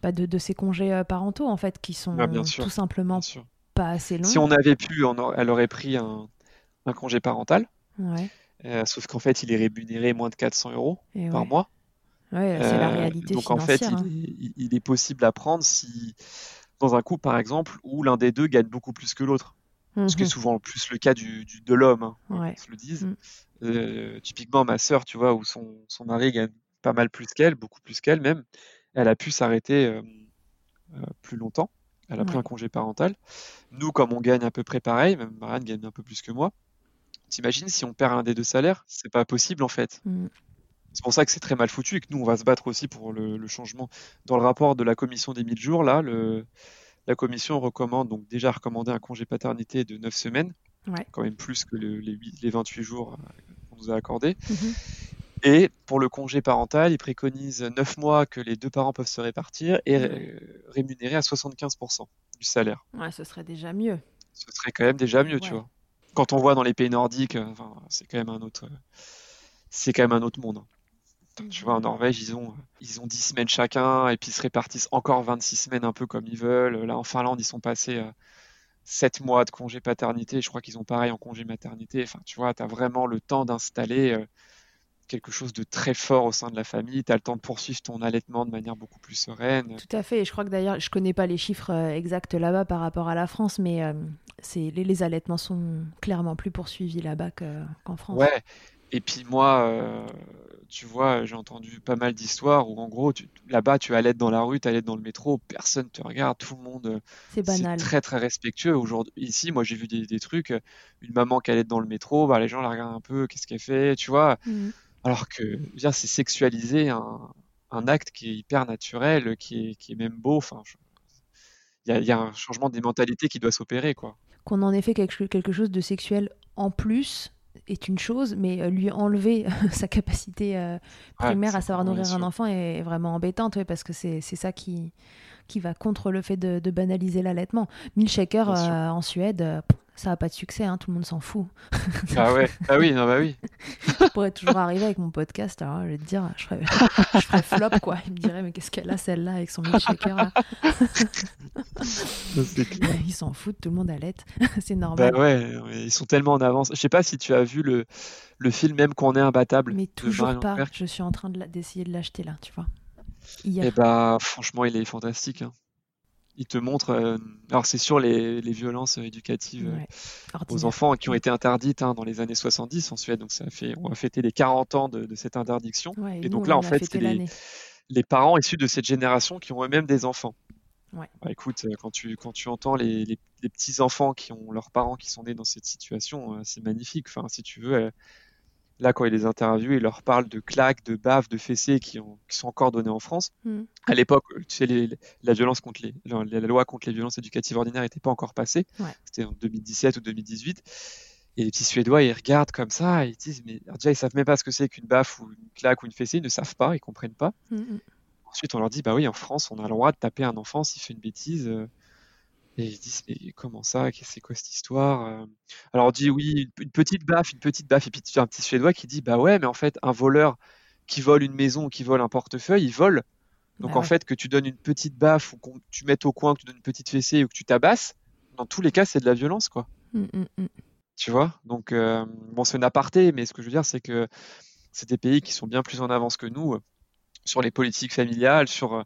Speaker 1: bah, de de ces congés euh, parentaux en fait, qui sont
Speaker 2: Ah, bien sûr,
Speaker 1: tout simplement
Speaker 2: Bien sûr.
Speaker 1: pas assez longs.
Speaker 2: Si on avait pu, on elle aurait pris un, un congé parental,
Speaker 1: Ouais.
Speaker 2: euh, sauf qu'en fait, il est rémunéré moins de 400 euros
Speaker 1: Et
Speaker 2: par
Speaker 1: ouais.
Speaker 2: mois.
Speaker 1: Ouais, c'est la
Speaker 2: Euh,
Speaker 1: réalité
Speaker 2: donc en fait,
Speaker 1: hein.
Speaker 2: il est, il- il est possible à prendre si, dans un couple par exemple, où l'un des deux gagne beaucoup plus que l'autre. Ce qui est
Speaker 1: Mhm.
Speaker 2: souvent plus le cas du, du- de l'homme, hein,
Speaker 1: Ouais.
Speaker 2: qu'on se le dise.
Speaker 1: Mm.
Speaker 2: Euh, typiquement, ma sœur, tu vois, où son, son mari gagne pas mal plus qu'elle, beaucoup plus qu'elle même, elle a pu s'arrêter euh, euh, plus longtemps Elle a pris un congé parental. Nous, comme on gagne à peu près pareil, même Marianne gagne un peu plus que moi, t'imagines si on perd un des deux salaires? C'est pas possible en fait.
Speaker 1: Mm.
Speaker 2: C'est pour ça que c'est très mal foutu et que nous, on va se battre aussi pour le, le changement. Dans le rapport de la commission des 1000 jours, là, le, la commission recommande, donc déjà recommandé un congé paternité de 9 semaines,
Speaker 1: Ouais.
Speaker 2: quand même plus que le- les, huit- les 28 jours euh, qu'on nous a accordés.
Speaker 1: Mhm.
Speaker 2: Et pour le congé parental, ils préconisent 9 mois que les deux parents peuvent se répartir et ré- rémunérer à 75% du salaire.
Speaker 1: Ouais, ce serait déjà mieux.
Speaker 2: Ce serait quand même déjà mieux, tu vois. Quand on voit dans les pays nordiques, euh, enfin, c'est quand même un autre, euh, c'est quand même un autre monde. hein. Tu vois, en Norvège, ils ont, ils ont 10 semaines chacun et puis ils se répartissent encore 26 semaines un peu comme ils veulent. Là, en Finlande, ils sont passés à 7 mois de congé paternité. Je crois qu'ils ont pareil en congé maternité. Enfin, tu vois, tu as vraiment le temps d'installer euh, quelque chose de très fort au sein de la famille. Tu as le temps de poursuivre ton allaitement de manière beaucoup plus sereine.
Speaker 1: Tout à fait. Et je crois que d'ailleurs, je connais pas les chiffres euh, exacts là-bas par rapport à la France, mais euh, c'est les, les allaitements sont clairement plus poursuivis là-bas que- qu'en France.
Speaker 2: Ouais. Et puis moi, euh, tu vois, j'ai entendu pas mal d'histoires où en gros, là-bas, tu allaites dans la rue, tu allaites dans le métro, personne te regarde, tout le monde.
Speaker 1: C'est
Speaker 2: C'est
Speaker 1: banal.
Speaker 2: très très respectueux. Aujourd'hui, ici, moi j'ai vu des, des trucs, une maman qui allait dans le métro, bah, les gens la regardent un peu, qu'est-ce qu'elle fait, tu vois.
Speaker 1: Mhm.
Speaker 2: Alors que, c'est sexualiser un, un acte qui est hyper naturel, qui est, qui est même beau. Enfin, il y a, il y a un changement des mentalités qui doit s'opérer, quoi.
Speaker 1: Qu'on en ait fait quelque, quelque chose de sexuel en plus est une chose, mais euh, lui enlever *laughs* sa capacité euh, primaire à savoir nourrir un enfant est vraiment embêtante, ouais, parce que c'est ça qui, qui va contre le fait de, de banaliser l'allaitement.
Speaker 2: Sûr.
Speaker 1: euh, en Suède, euh, pff, ça n'a pas de succès, hein, tout le monde s'en fout. *laughs*
Speaker 2: Ah ouais, ah oui, non, bah oui. *laughs*
Speaker 1: Je pourrais toujours arriver avec mon podcast, alors je vais te dire, je ferais, je ferais flop, quoi. Il me dirait, mais qu'est-ce qu'elle a celle-là avec son milkshaker là? *laughs* Ils s'en foutent, tout le monde allait. c'est
Speaker 2: Bah
Speaker 1: normal.
Speaker 2: ouais, ouais, ils sont tellement en avance. Je sais pas si tu as vu le, le film même qu'on est imbattable
Speaker 1: Mais toujours pas. Je suis en train d'essayer de l'acheter là, tu vois. Hier.
Speaker 2: Et bah franchement, il est fantastique. hein. Il te montre. euh, alors c'est sur les, les violences euh, éducatives euh,
Speaker 1: Ouais.
Speaker 2: aux enfants qui ont été interdites hein, dans les années 70 en Suède. Donc ça fait, on va fêter les 40 ans de, de cette interdiction.
Speaker 1: Ouais,
Speaker 2: Et
Speaker 1: nous,
Speaker 2: donc là, en
Speaker 1: a
Speaker 2: fait,
Speaker 1: fêté
Speaker 2: c'est les, les parents issus de cette génération qui ont eux-mêmes des enfants.
Speaker 1: Ouais.
Speaker 2: Bah, écoute, quand tu, quand tu entends les, les, les petits enfants qui ont leurs parents qui sont nés dans cette situation, c'est magnifique. Enfin, si tu veux, là, quand ils les interviewent, ils leur parlent de claques, de baffes, de fessées qui, ont, qui sont encore données en France.
Speaker 1: Mm.
Speaker 2: À l'époque, tu sais, les- la violence contre les, la, la loi contre les violences éducatives ordinaires n'était pas encore passée.
Speaker 1: Ouais.
Speaker 2: C'était en 2017 ou 2018. Et les petits Suédois, ils regardent comme ça, et ils disent, mais alors déjà, ils savent même pas ce que c'est qu'une baffe ou une claque ou une fessée, ils ne savent pas, ils comprennent pas.
Speaker 1: Mm, mm.
Speaker 2: Ensuite, on leur dit, bah oui, en France, on a le droit de taper un enfant s'il fait une bêtise. euh. Et ils se disent, mais comment ça? C'est quoi cette histoire? euh? Alors on dit, oui, une, petite baffe, une petite baffe. Et puis tu as un petit Suédois qui dit, bah ouais, mais en fait, un voleur qui vole une maison ou qui vole un portefeuille, il vole. Donc
Speaker 1: Bah
Speaker 2: en
Speaker 1: ouais.
Speaker 2: fait, que tu donnes une petite baffe ou que tu mettes au coin, que tu donnes une petite fessée ou que tu tabasses, dans tous les cas, c'est de la violence, quoi.
Speaker 1: Mm, mm, mm.
Speaker 2: Tu vois? Donc, euh, bon, c'est un aparté, mais ce que je veux dire, c'est que c'est des pays qui sont bien plus en avance que nous euh, sur les politiques familiales, sur,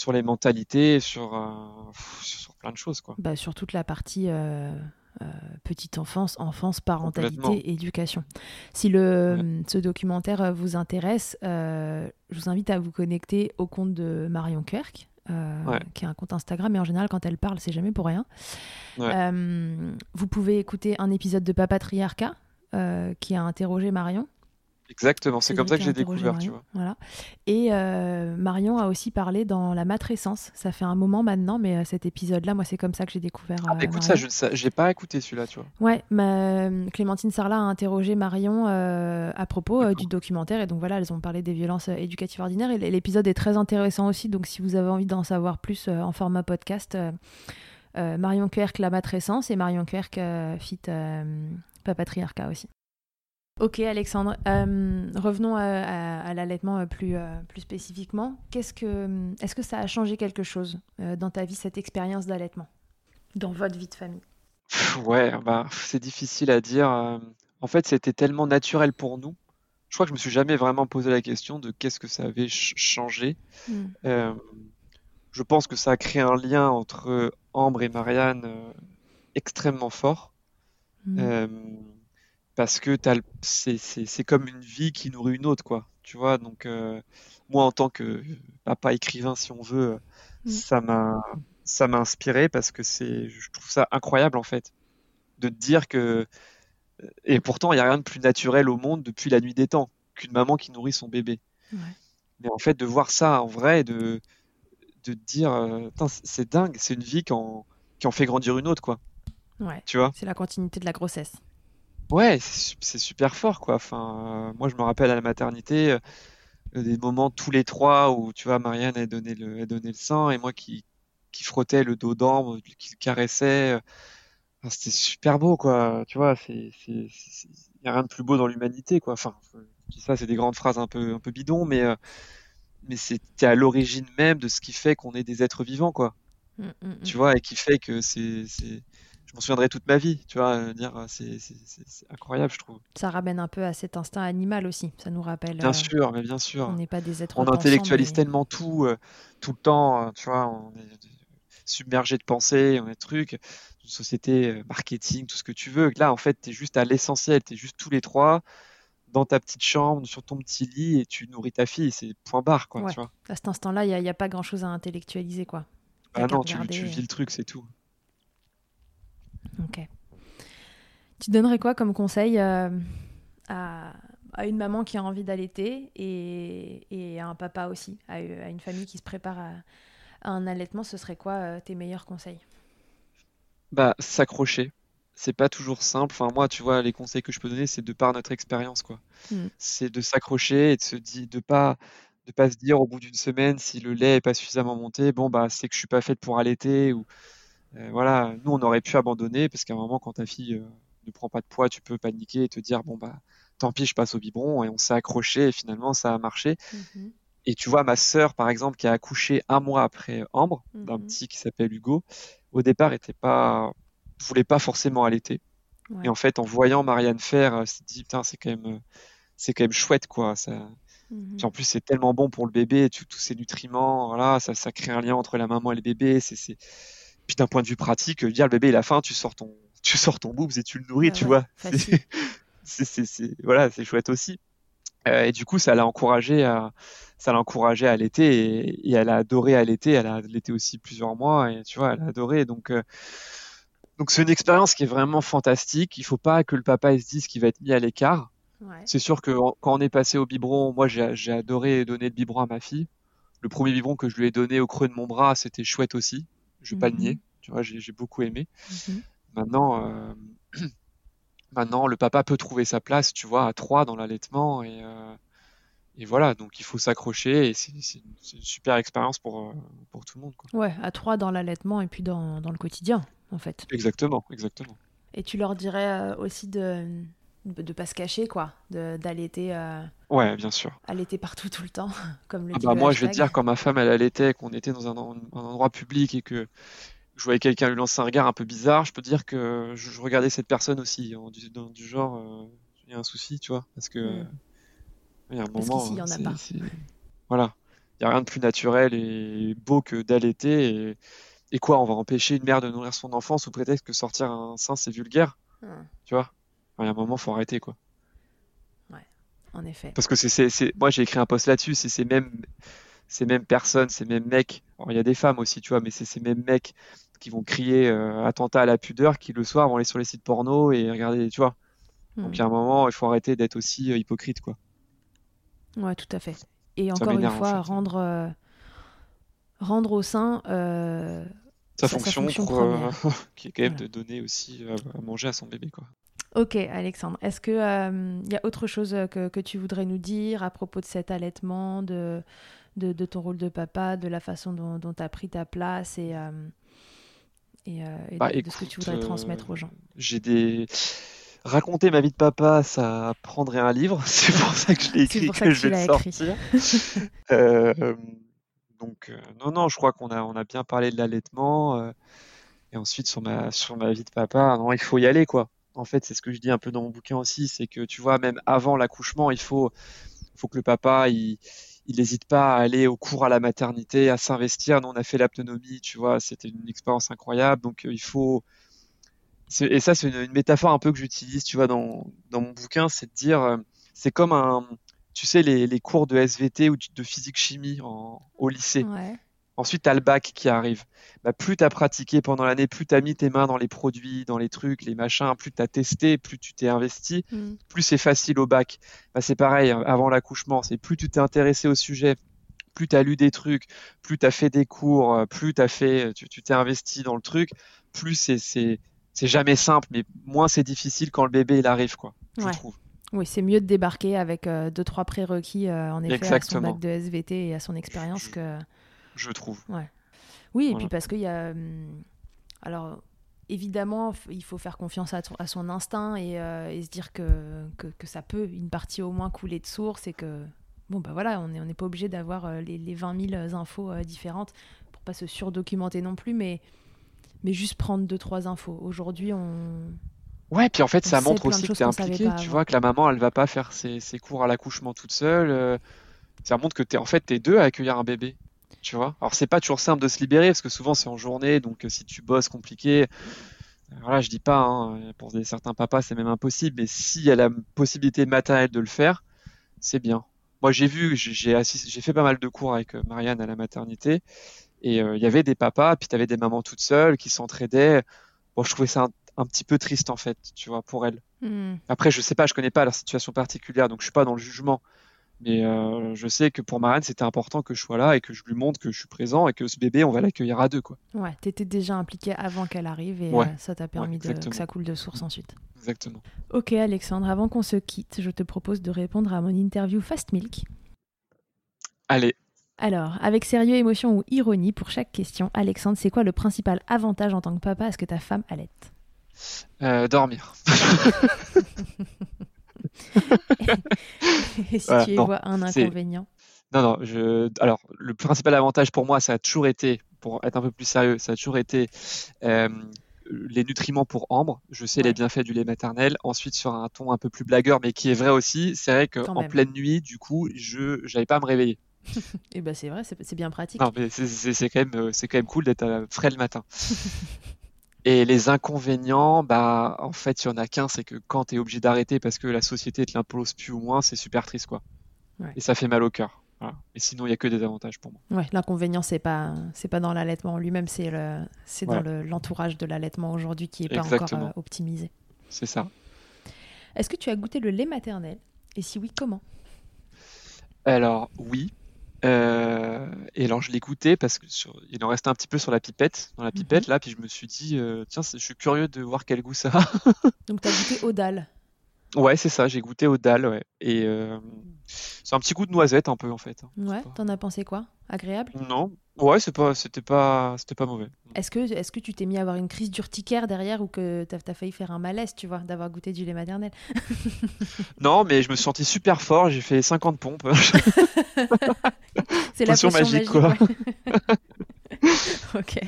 Speaker 2: sur les mentalités, sur, euh, sur plein de choses, quoi.
Speaker 1: Bah, sur toute la partie euh, euh, petite enfance, enfance, parentalité, éducation. Si le,
Speaker 2: Ouais.
Speaker 1: ce documentaire vous intéresse, je vous invite à vous connecter au compte de Marion
Speaker 2: Ouais.
Speaker 1: qui a un compte Instagram, et en général, quand elle parle, c'est jamais pour rien.
Speaker 2: Ouais.
Speaker 1: Vous pouvez écouter un épisode de Papatriarcat qui a interrogé Marion.
Speaker 2: Exactement, c'est comme ça que j'ai découvert, tu vois.
Speaker 1: Voilà. Et euh, Marion a aussi parlé dans la matrescence. Ça fait un moment maintenant, mais euh, cet épisode-là, moi, c'est comme ça que j'ai découvert.
Speaker 2: Ah,
Speaker 1: euh,
Speaker 2: bah, écoute,
Speaker 1: Marion.
Speaker 2: ça, je ne j'ai pas écouté celui-là, tu vois.
Speaker 1: Ouais, ma- Clémentine Sarlat a interrogé Marion euh, à propos euh, du documentaire et donc voilà, elles ont parlé des violences euh, éducatives ordinaires et l'épisode est très intéressant aussi. Donc si vous avez envie d'en savoir plus euh, en format podcast, euh, euh, Marion Querc la matrescence et Marion Querc euh, fit euh, Papatriarcat aussi. Ok Alexandre, Euh, revenons à, à- à l'allaitement euh, plus, euh, plus spécifiquement. Qu'est-ce que, est-ce que ça a changé quelque chose euh, dans ta vie cette expérience d'allaitement, dans votre vie de famille
Speaker 2: Ouais, bah, c'est difficile à dire. euh, En fait, c'était tellement naturel pour nous. Je crois que je me suis jamais vraiment posé la question de qu'est-ce que ça avait ch- changé.
Speaker 1: Mm.
Speaker 2: Euh, je pense que ça a créé un lien entre Ambre et Marianne euh, extrêmement fort.
Speaker 1: Mm.
Speaker 2: Parce que c'est, comme une vie qui nourrit une autre, quoi. Tu vois, donc euh, moi en tant que papa écrivain, si on veut,
Speaker 1: Mm.
Speaker 2: ça m'a, ça m'a inspiré parce que c'est, je trouve ça incroyable en fait, de te dire que, et pourtant il n'y a rien de plus naturel au monde depuis la nuit des temps qu'une maman qui nourrit son bébé.
Speaker 1: Ouais.
Speaker 2: Mais en fait, de voir ça en vrai, de, de te dire, euh, c'est dingue, c'est une vie qui en, qui en fait grandir une autre, quoi.
Speaker 1: Ouais.
Speaker 2: Tu vois?
Speaker 1: C'est la continuité de la grossesse.
Speaker 2: Ouais, c'est su- c'est super fort, quoi. Enfin, euh, moi, je me rappelle à la maternité, euh, des moments tous les trois où, tu vois, Marianne a donné le, a donné le sein et moi qui, qui frottais le dos d'Ambre, qui le caressait. euh, enfin, c'était super beau, quoi. Tu vois, c'est, c'est, c'est- il y a rien de plus beau dans l'humanité, quoi. Enfin, je dis ça, c'est des grandes phrases un peu, un peu bidons, mais, euh, mais c'était à l'origine même de ce qui fait qu'on est des êtres vivants, quoi.
Speaker 1: Mm, mm, mm.
Speaker 2: Tu vois, et qui fait que c'est, c'est, je m'en souviendrai toute ma vie, tu vois, euh, dire, c'est, c'est, incroyable, je trouve.
Speaker 1: Ça ramène un peu à cet instinct animal aussi. Ça nous rappelle.
Speaker 2: Bien
Speaker 1: euh,
Speaker 2: sûr, mais bien sûr.
Speaker 1: On n'est pas des êtres
Speaker 2: On intellectualise
Speaker 1: mais-
Speaker 2: tellement tout, euh, tout le temps, euh, tu vois, on est submergé de pensées, on est trucs, une société euh, marketing, tout ce que tu veux. Là, en fait, tu es juste à l'essentiel, tu es juste tous les trois dans ta petite chambre, sur ton petit lit, et tu nourris ta fille, c'est point barre, quoi,
Speaker 1: Ouais.
Speaker 2: tu vois.
Speaker 1: À cet instant-là, il n'y a, pas grand-chose à intellectualiser, quoi.
Speaker 2: Ah
Speaker 1: qu'à
Speaker 2: non, tu,
Speaker 1: euh.
Speaker 2: vis le truc, c'est tout.
Speaker 1: Ok. Tu donnerais quoi comme conseil euh, à, à une maman qui a envie d'allaiter et, et à un papa aussi, à, à une famille qui se prépare à, à un allaitement Ce serait quoi euh, tes meilleurs conseils?
Speaker 2: Bah, s'accrocher. C'est pas toujours simple. Enfin, moi, tu vois, les conseils que je peux donner, c'est de par notre expérience, quoi.
Speaker 1: Mm.
Speaker 2: C'est de s'accrocher et de se dire, de pas, de pas se dire au bout d'une semaine, si le lait est pas suffisamment monté, bon, bah, c'est que je suis pas faite pour allaiter ou, voilà. Nous, on aurait pu abandonner parce qu'à un moment, quand ta fille, euh, ne prend pas de poids, tu peux paniquer et te dire, bon, bah, tant pis, je passe au biberon et on s'est accroché et finalement, ça a marché. Et tu vois, ma sœur, par exemple, qui a accouché un mois après Ambre, d'un
Speaker 1: Mhm.
Speaker 2: petit qui s'appelle Hugo, au départ, était pas, voulait pas forcément allaiter.
Speaker 1: Ouais.
Speaker 2: Et en fait, en voyant Marianne faire, elle s'est dit, putain, c'est quand même, euh, c'est quand même chouette, quoi. Ça...
Speaker 1: Mhm.
Speaker 2: En plus, c'est tellement bon pour le bébé, tu- tous ces nutriments, voilà, ça, ça crée un lien entre la maman et le bébé. C'est, c'est... Puis d'un point de vue pratique, dire le bébé, il a faim, tu sors ton, *laughs* tu sors ton boobs et tu le nourris, tu
Speaker 1: ouais,
Speaker 2: vois. *laughs* C'est, voilà, c'est chouette aussi. Euh, et du coup, ça l'a encouragé à, ça l'a encouragé à allaiter et, et elle a adoré allaiter. Elle a allaité aussi plusieurs mois et tu vois, elle a adoré. Donc, euh, donc c'est une expérience qui est vraiment fantastique. Il faut pas que le papa il se dise qu'il va être mis à l'écart.
Speaker 1: Ouais.
Speaker 2: C'est sûr que en- quand on est passé au biberon, moi j'ai adoré donner le biberon à ma fille. Le premier biberon que je lui ai donné au creux de mon bras, c'était chouette aussi. Je vais pas le
Speaker 1: Mhm.
Speaker 2: nier. Tu vois, j'ai, beaucoup aimé.
Speaker 1: Mhm.
Speaker 2: Maintenant, euh, *clears throat* maintenant, le papa peut trouver sa place, tu vois, à trois dans l'allaitement et, euh, et voilà. Donc il faut s'accrocher et c'est, une, super expérience pour euh, pour tout le monde, quoi.
Speaker 1: Ouais, à trois dans l'allaitement et puis dans, dans le quotidien, en fait.
Speaker 2: Exactement, exactement.
Speaker 1: Et tu leur dirais aussi de de pas se cacher, quoi, d'allaiter euh,
Speaker 2: Ouais, bien sûr.
Speaker 1: allaiter partout tout le temps, *laughs* comme le
Speaker 2: Ah
Speaker 1: dit
Speaker 2: bah
Speaker 1: le
Speaker 2: moi, je vais te dire, quand ma femme elle allaitait, qu'on était dans un, en- un endroit public et que je voyais quelqu'un lui lancer un regard un peu bizarre, je peux dire que je, je regardais cette personne aussi, hein, du, dans- du genre, euh, il y a un souci, tu vois, parce que
Speaker 1: Mm.
Speaker 2: il y a un
Speaker 1: Parce
Speaker 2: moment,
Speaker 1: il y en a pas.
Speaker 2: voilà, il y a rien de plus naturel et beau que d'allaiter et, et quoi, on va empêcher une mère de nourrir son enfant sous prétexte que sortir un sein c'est vulgaire,
Speaker 1: Mm.
Speaker 2: tu vois. Il y a un moment, faut arrêter quoi.
Speaker 1: En effet.
Speaker 2: Parce que c'est, c'est, c'est- moi j'ai écrit un post là-dessus, c'est ces mêmes, ces mêmes personnes, ces mêmes mecs, alors, il y a des femmes aussi, tu vois, mais c'est ces mêmes mecs qui vont crier euh, attentat à la pudeur, qui le soir vont aller sur les sites porno et regarder, tu vois. Donc il y a un moment, il faut arrêter d'être aussi euh, hypocrite, quoi.
Speaker 1: Ouais, tout à fait. Et
Speaker 2: Ça
Speaker 1: encore une
Speaker 2: en
Speaker 1: fois,
Speaker 2: fait.
Speaker 1: rendre, euh, rendre au sein
Speaker 2: Sa
Speaker 1: Sa- sa
Speaker 2: fonction,
Speaker 1: fonction
Speaker 2: pour, *laughs* qui est quand même
Speaker 1: Voilà.
Speaker 2: de donner aussi à manger à son bébé, quoi.
Speaker 1: Ok, Alexandre. Est-ce que euh, y a autre chose que, que tu voudrais nous dire à propos de cet allaitement, de, de, de ton rôle de papa, de la façon dont tu as pris ta place et, euh, et, euh, et
Speaker 2: Bah,
Speaker 1: de, de ce que tu voudrais
Speaker 2: euh,
Speaker 1: transmettre aux gens?
Speaker 2: J'ai des. Raconter ma vie de papa, ça prendrait un livre. *laughs* C'est pour ça que je l'ai écrit,
Speaker 1: pour ça
Speaker 2: que
Speaker 1: que
Speaker 2: je vais le sortir. *laughs* Euh, donc, euh, non, non, je crois qu'on a, on a bien parlé de l'allaitement. euh, et ensuite, sur ma, sur ma vie de papa, non, il faut y aller, quoi. En fait, c'est ce que je dis un peu dans mon bouquin aussi, c'est que, tu vois, même avant l'accouchement, il faut, faut que le papa, il, n'hésite pas à aller au cours à la maternité, à s'investir. Nous, on a fait l'aptonomie, tu vois, c'était une expérience incroyable. Donc, euh, il faut. Et ça, c'est une, métaphore un peu que j'utilise, tu vois, dans, mon bouquin, c'est de dire, euh, c'est comme un, tu sais, les, les cours de SVT ou de physique-chimie au lycée. Ensuite, tu as le bac qui arrive. Bah, plus tu as pratiqué pendant l'année, plus tu as mis tes mains dans les produits, dans les trucs, les machins, plus tu as testé, plus tu t'es investi,
Speaker 1: Mm.
Speaker 2: plus c'est facile au bac. Bah, c'est pareil, hein, avant l'accouchement, c'est plus tu t'es intéressé au sujet, plus tu as lu des trucs, plus tu as fait des cours, euh, plus t'as fait, tu tu t'es investi dans le truc, plus c'est jamais simple, mais moins c'est difficile quand le bébé il arrive, quoi. Je
Speaker 1: Ouais.
Speaker 2: trouve.
Speaker 1: Oui, c'est mieux de débarquer avec euh, deux, trois prérequis, euh, en effet, à son
Speaker 2: Exactement.
Speaker 1: bac de SVT et à son expérience que.
Speaker 2: Je trouve.
Speaker 1: Oui, et
Speaker 2: Voilà.
Speaker 1: puis parce qu'il y a. hum, Alors, évidemment, il faut faire confiance à, son instinct et, euh, et se dire que, que, que ça peut, une partie au moins, couler de source et que. Bon, bah voilà, on n'est on pas obligé d'avoir euh, les, les 20 000 infos euh, différentes pour pas se surdocumenter non plus, mais, mais juste prendre deux, trois infos. Aujourd'hui, on.
Speaker 2: Ouais, puis en fait, ça montre aussi que tu es impliqué.
Speaker 1: pas
Speaker 2: Tu vois que la maman, elle va pas faire ses, ses cours à l'accouchement toute seule. ça montre que t'es, en fait, t'es deux à accueillir un bébé. Tu vois? Alors, c'est pas toujours simple de se libérer parce que souvent c'est en journée, donc euh, si tu bosses compliqué, euh, voilà, je dis pas, hein, pour des, certains papas, c'est même impossible, mais s'il y a la possibilité matérielle de le faire, c'est bien. Moi, j'ai vu, j'ai j'ai fait pas mal de cours avec euh, Marianne à la maternité, et euh, il y avait des papas, puis t'avais des mamans toutes seules qui s'entraidaient. Bon, je trouvais ça un, un petit peu triste en fait, tu vois, pour elles.
Speaker 1: Hmm.
Speaker 2: Après, je sais pas, je connais pas leur situation particulière, donc je suis pas dans le jugement. Mais euh, je sais que pour Marianne, c'était important que je sois là et que je lui montre que je suis présent et que ce bébé, on va l'accueillir à deux, quoi.
Speaker 1: Ouais, t'étais déjà impliqué avant qu'elle arrive et
Speaker 2: Ouais.
Speaker 1: euh, ça t'a permis de, que ça coule de source ensuite.
Speaker 2: Exactement.
Speaker 1: Ok Alexandre, avant qu'on se quitte, je te propose de répondre à mon interview Fast Milk.
Speaker 2: Allez,
Speaker 1: Alors, avec sérieux, émotion ou ironie, pour chaque question, Alexandre, c'est quoi le principal avantage en tant que papa à ce que ta femme allait
Speaker 2: euh, dormir. *laughs*
Speaker 1: Et *laughs* si
Speaker 2: Voilà,
Speaker 1: tu y
Speaker 2: non,
Speaker 1: vois un inconvénient
Speaker 2: Non, non, je... alors le principal avantage pour moi, ça a toujours été, pour être un peu plus sérieux, ça a toujours été euh, les nutriments pour Ambre. Je sais les bienfaits du lait maternel. Ensuite, sur un ton un peu plus blagueur, mais qui est vrai aussi, c'est vrai qu'en pleine nuit, du coup, je n'avais pas à me réveiller. *laughs*
Speaker 1: Eh ben c'est vrai, c'est bien pratique.
Speaker 2: Non, mais c'est- quand même, euh, c'est quand même cool d'être euh, frais le matin. *laughs* Et les inconvénients, bah, en fait, il y en a qu'un, c'est que quand tu es obligé d'arrêter parce que la société te l'impose plus ou moins, c'est super triste, quoi.
Speaker 1: Ouais.
Speaker 2: Et ça fait mal au cœur. Voilà. Et sinon, il y a que des avantages pour moi.
Speaker 1: Ouais, l'inconvénient c'est pas c'est pas dans l'allaitement en lui-même, c'est le c'est dans le- l'entourage de l'allaitement aujourd'hui qui est pas encore
Speaker 2: Exactement.
Speaker 1: euh, optimisé.
Speaker 2: C'est ça.
Speaker 1: Est-ce que tu as goûté le lait maternel? Et si oui, comment?
Speaker 2: Alors, oui. Euh, et alors, je l'ai goûté parce que sur- il en restait un petit peu sur la pipette, dans la pipette, là, puis je me suis dit, euh, tiens, je suis curieux de voir quel goût ça a.
Speaker 1: Donc tu as goûté dalle.
Speaker 2: Ouais, c'est ça, j'ai goûté au dalle, ouais. Et euh, c'est un petit goût de noisette, un peu, en fait. hein.
Speaker 1: Ouais,
Speaker 2: pas-
Speaker 1: t'en as pensé quoi? Agréable?
Speaker 2: Non, ouais, c'est pas, c'était pas, c'était pas mauvais.
Speaker 1: Est-ce que, est que tu t'es mis à avoir une crise d'urticaire derrière ou que t'as as failli faire un malaise, tu vois, d'avoir goûté du lait maternel? *laughs*
Speaker 2: Non, mais je me senti super fort, j'ai fait 50 pompes. *laughs*
Speaker 1: C'est la
Speaker 2: Potion
Speaker 1: potion
Speaker 2: magique,
Speaker 1: magique,
Speaker 2: quoi.
Speaker 1: ouais. *laughs* ok.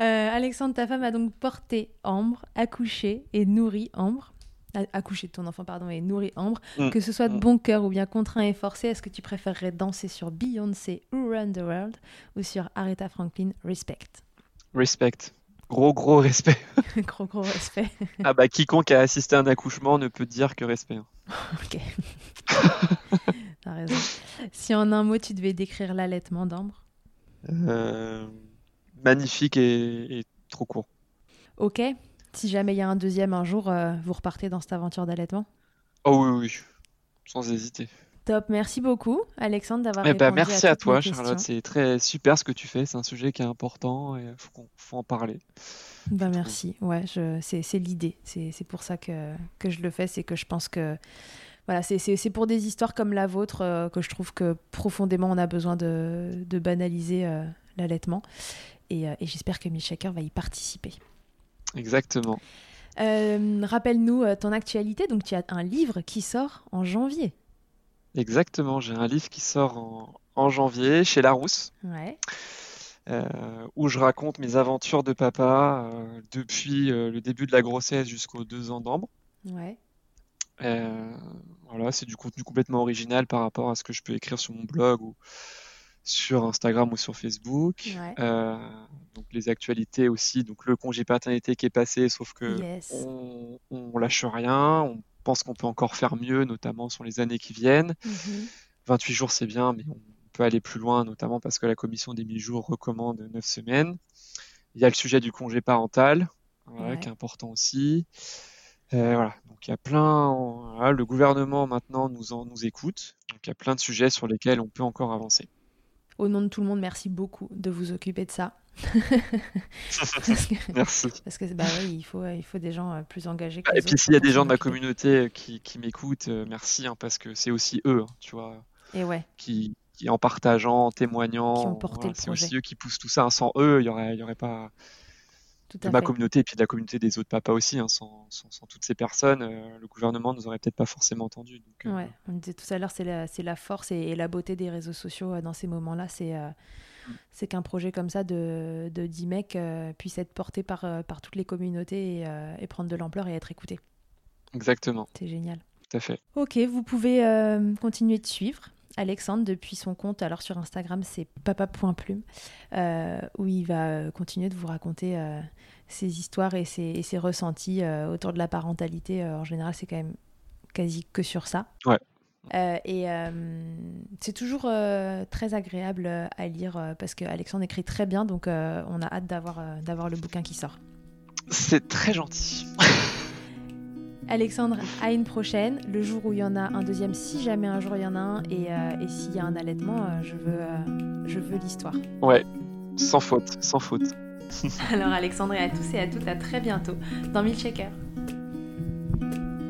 Speaker 1: Euh, Alexandre, ta femme a donc porté Ambre, accouché et nourri Ambre. A- Accouché de ton enfant, pardon, et nourri Ambre.
Speaker 2: Mm.
Speaker 1: Que ce soit de
Speaker 2: Mm.
Speaker 1: bon cœur ou bien contraint et forcé, est-ce que tu préférerais danser sur Beyoncé ou Run the World ou sur Aretha Franklin Respect?
Speaker 2: Respect. Gros, gros respect. *laughs*
Speaker 1: Gros, gros respect. *laughs*
Speaker 2: Ah bah, quiconque a assisté à un accouchement ne peut dire que respect. hein. *laughs*
Speaker 1: ok. T'as raison. Si en un mot, tu devais décrire l'allaitement d'Ambre?
Speaker 2: Euh, magnifique et, et trop court.
Speaker 1: Ok. Si jamais il y a un deuxième un jour, euh, vous repartez dans cette aventure d'allaitement
Speaker 2: Oh oui, oui, sans hésiter.
Speaker 1: Top, merci beaucoup Alexandre d'avoir
Speaker 2: Eh ben,
Speaker 1: répondu
Speaker 2: merci à toi. Charlotte. C'est très super ce que tu fais. C'est un sujet qui est important et faut, qu'on- faut en parler.
Speaker 1: Bah, merci, ouais, c'est, c'est l'idée. C'est, c'est pour ça que, que je le fais, c'est que je pense que voilà, c'est, c'est, c'est pour des histoires comme la vôtre euh, que je trouve que profondément on a besoin de, de banaliser euh, l'allaitement. Et, euh, et j'espère que Milkshaker va y participer.
Speaker 2: Exactement.
Speaker 1: Euh, rappelle-nous euh, ton actualité. Donc, tu as un livre qui sort en janvier.
Speaker 2: Exactement. J'ai un livre qui sort en, en janvier chez Larousse.
Speaker 1: Ouais.
Speaker 2: euh, où je raconte mes aventures de papa euh, depuis euh, le début de la grossesse jusqu'aux deux ans d'Ambre.
Speaker 1: Ouais.
Speaker 2: Voilà, c'est du contenu complètement original par rapport à ce que je peux écrire sur mon blog ou sur Instagram ou sur Facebook.
Speaker 1: Ouais.
Speaker 2: Euh, donc les actualités aussi, donc le congé paternité qui est passé, sauf que
Speaker 1: Yes.
Speaker 2: on, on lâche rien, on pense qu'on peut encore faire mieux, notamment sur les années qui viennent.
Speaker 1: Mhm.
Speaker 2: 28 jours c'est bien, mais on peut aller plus loin, notamment parce que la commission des 1000 jours recommande 9 semaines. Il y a le sujet du congé parental, voilà,
Speaker 1: Ouais.
Speaker 2: qui est important aussi. Euh, voilà, donc il y a plein. voilà, le gouvernement maintenant nous en, nous écoute, donc il y a plein de sujets sur lesquels on peut encore avancer.
Speaker 1: Au nom de tout le monde, merci beaucoup de vous occuper de ça. *laughs* parce que,
Speaker 2: Merci.
Speaker 1: parce que, bah oui, il faut, il faut des gens euh, plus engagés que
Speaker 2: Ah, Et puis s'il y a des gens de ma
Speaker 1: occuper.
Speaker 2: communauté qui, qui m'écoutent, euh, merci, hein, parce que c'est aussi eux, hein, tu vois,
Speaker 1: Et ouais,
Speaker 2: qui, qui en partageant, en témoignant, voilà, c'est aussi eux qui poussent tout ça. hein. Sans eux, il y aurait, y aurait pas
Speaker 1: tout
Speaker 2: de ma
Speaker 1: fait.
Speaker 2: communauté et puis de la communauté des autres papas aussi. hein. Sans, sans- sans toutes ces personnes, euh, le gouvernement nous aurait peut-être pas forcément entendus. Donc, euh,
Speaker 1: Ouais, on disait tout à l'heure, c'est la, c'est la force et, et la beauté des réseaux sociaux euh, dans ces moments-là. C'est
Speaker 2: Mm.
Speaker 1: c'est qu'un projet comme ça de, de 10 mecs euh, puisse être porté par, par toutes les communautés et, euh, et prendre de l'ampleur et être écouté.
Speaker 2: Exactement,
Speaker 1: C'est génial.
Speaker 2: tout à fait.
Speaker 1: Ok, vous pouvez euh, continuer de suivre Alexandre depuis son compte. Alors sur Instagram, c'est papa.plume, euh, où il va euh, continuer de vous raconter euh, ses histoires et ses, et ses ressentis euh, autour de la parentalité. En général, c'est quand même quasi que sur ça.
Speaker 2: Ouais.
Speaker 1: Et c'est toujours très agréable à lire parce que Alexandre écrit très bien, donc on a hâte d'avoir d'avoir le bouquin qui sort.
Speaker 2: C'est très gentil. *laughs*
Speaker 1: Alexandre, à une prochaine. Le jour où il y en a un deuxième, si jamais un jour il y en a un, et, euh, et s'il y a un allaitement, euh, je veux, euh, je veux l'histoire.
Speaker 2: Ouais, sans faute, sans faute. *laughs*
Speaker 1: Alors Alexandre et à tous et à toutes, à très bientôt dans Milkshaker.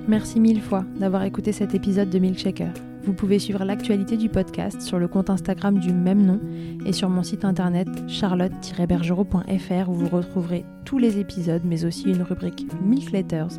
Speaker 1: Merci mille fois d'avoir écouté cet épisode de Milkshaker. Vous pouvez suivre l'actualité du podcast sur le compte Instagram du même nom et sur mon site internet charlotte-bergerot.fr où vous retrouverez tous les épisodes mais aussi une rubrique Milk Letters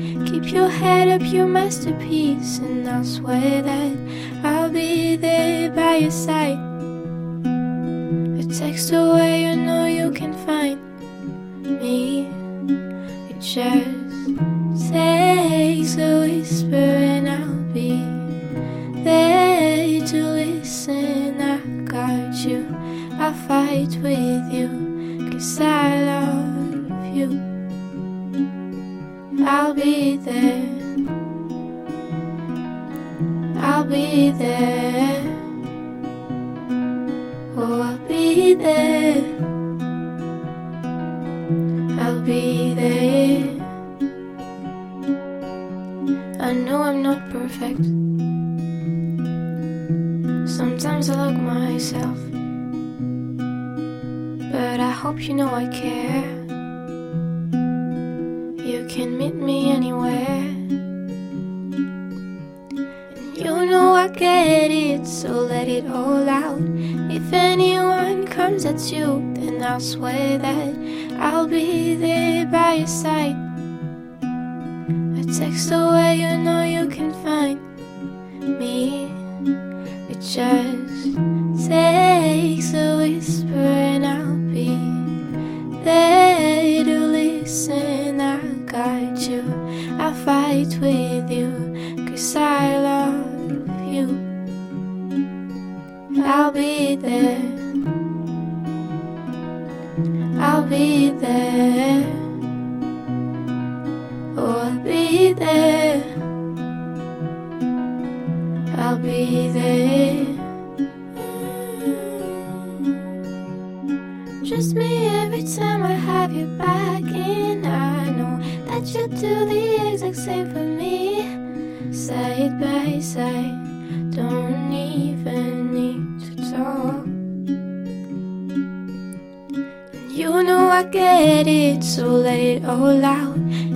Speaker 4: Keep your head up, your masterpiece, and I'll swear that I'll be there by your side. A text away, you know you can find me. It just takes a whisper, there, be there. I'll be there. Just me every time I have you back in. I know that you do the exact same for me. Side by side, don't even need to talk. You know I get get it, so let it all out.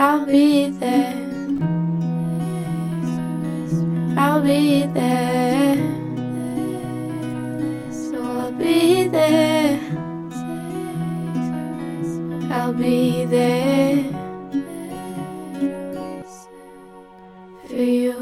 Speaker 4: I'll be there. I'll be there. So I'll be there. I'll be there for you.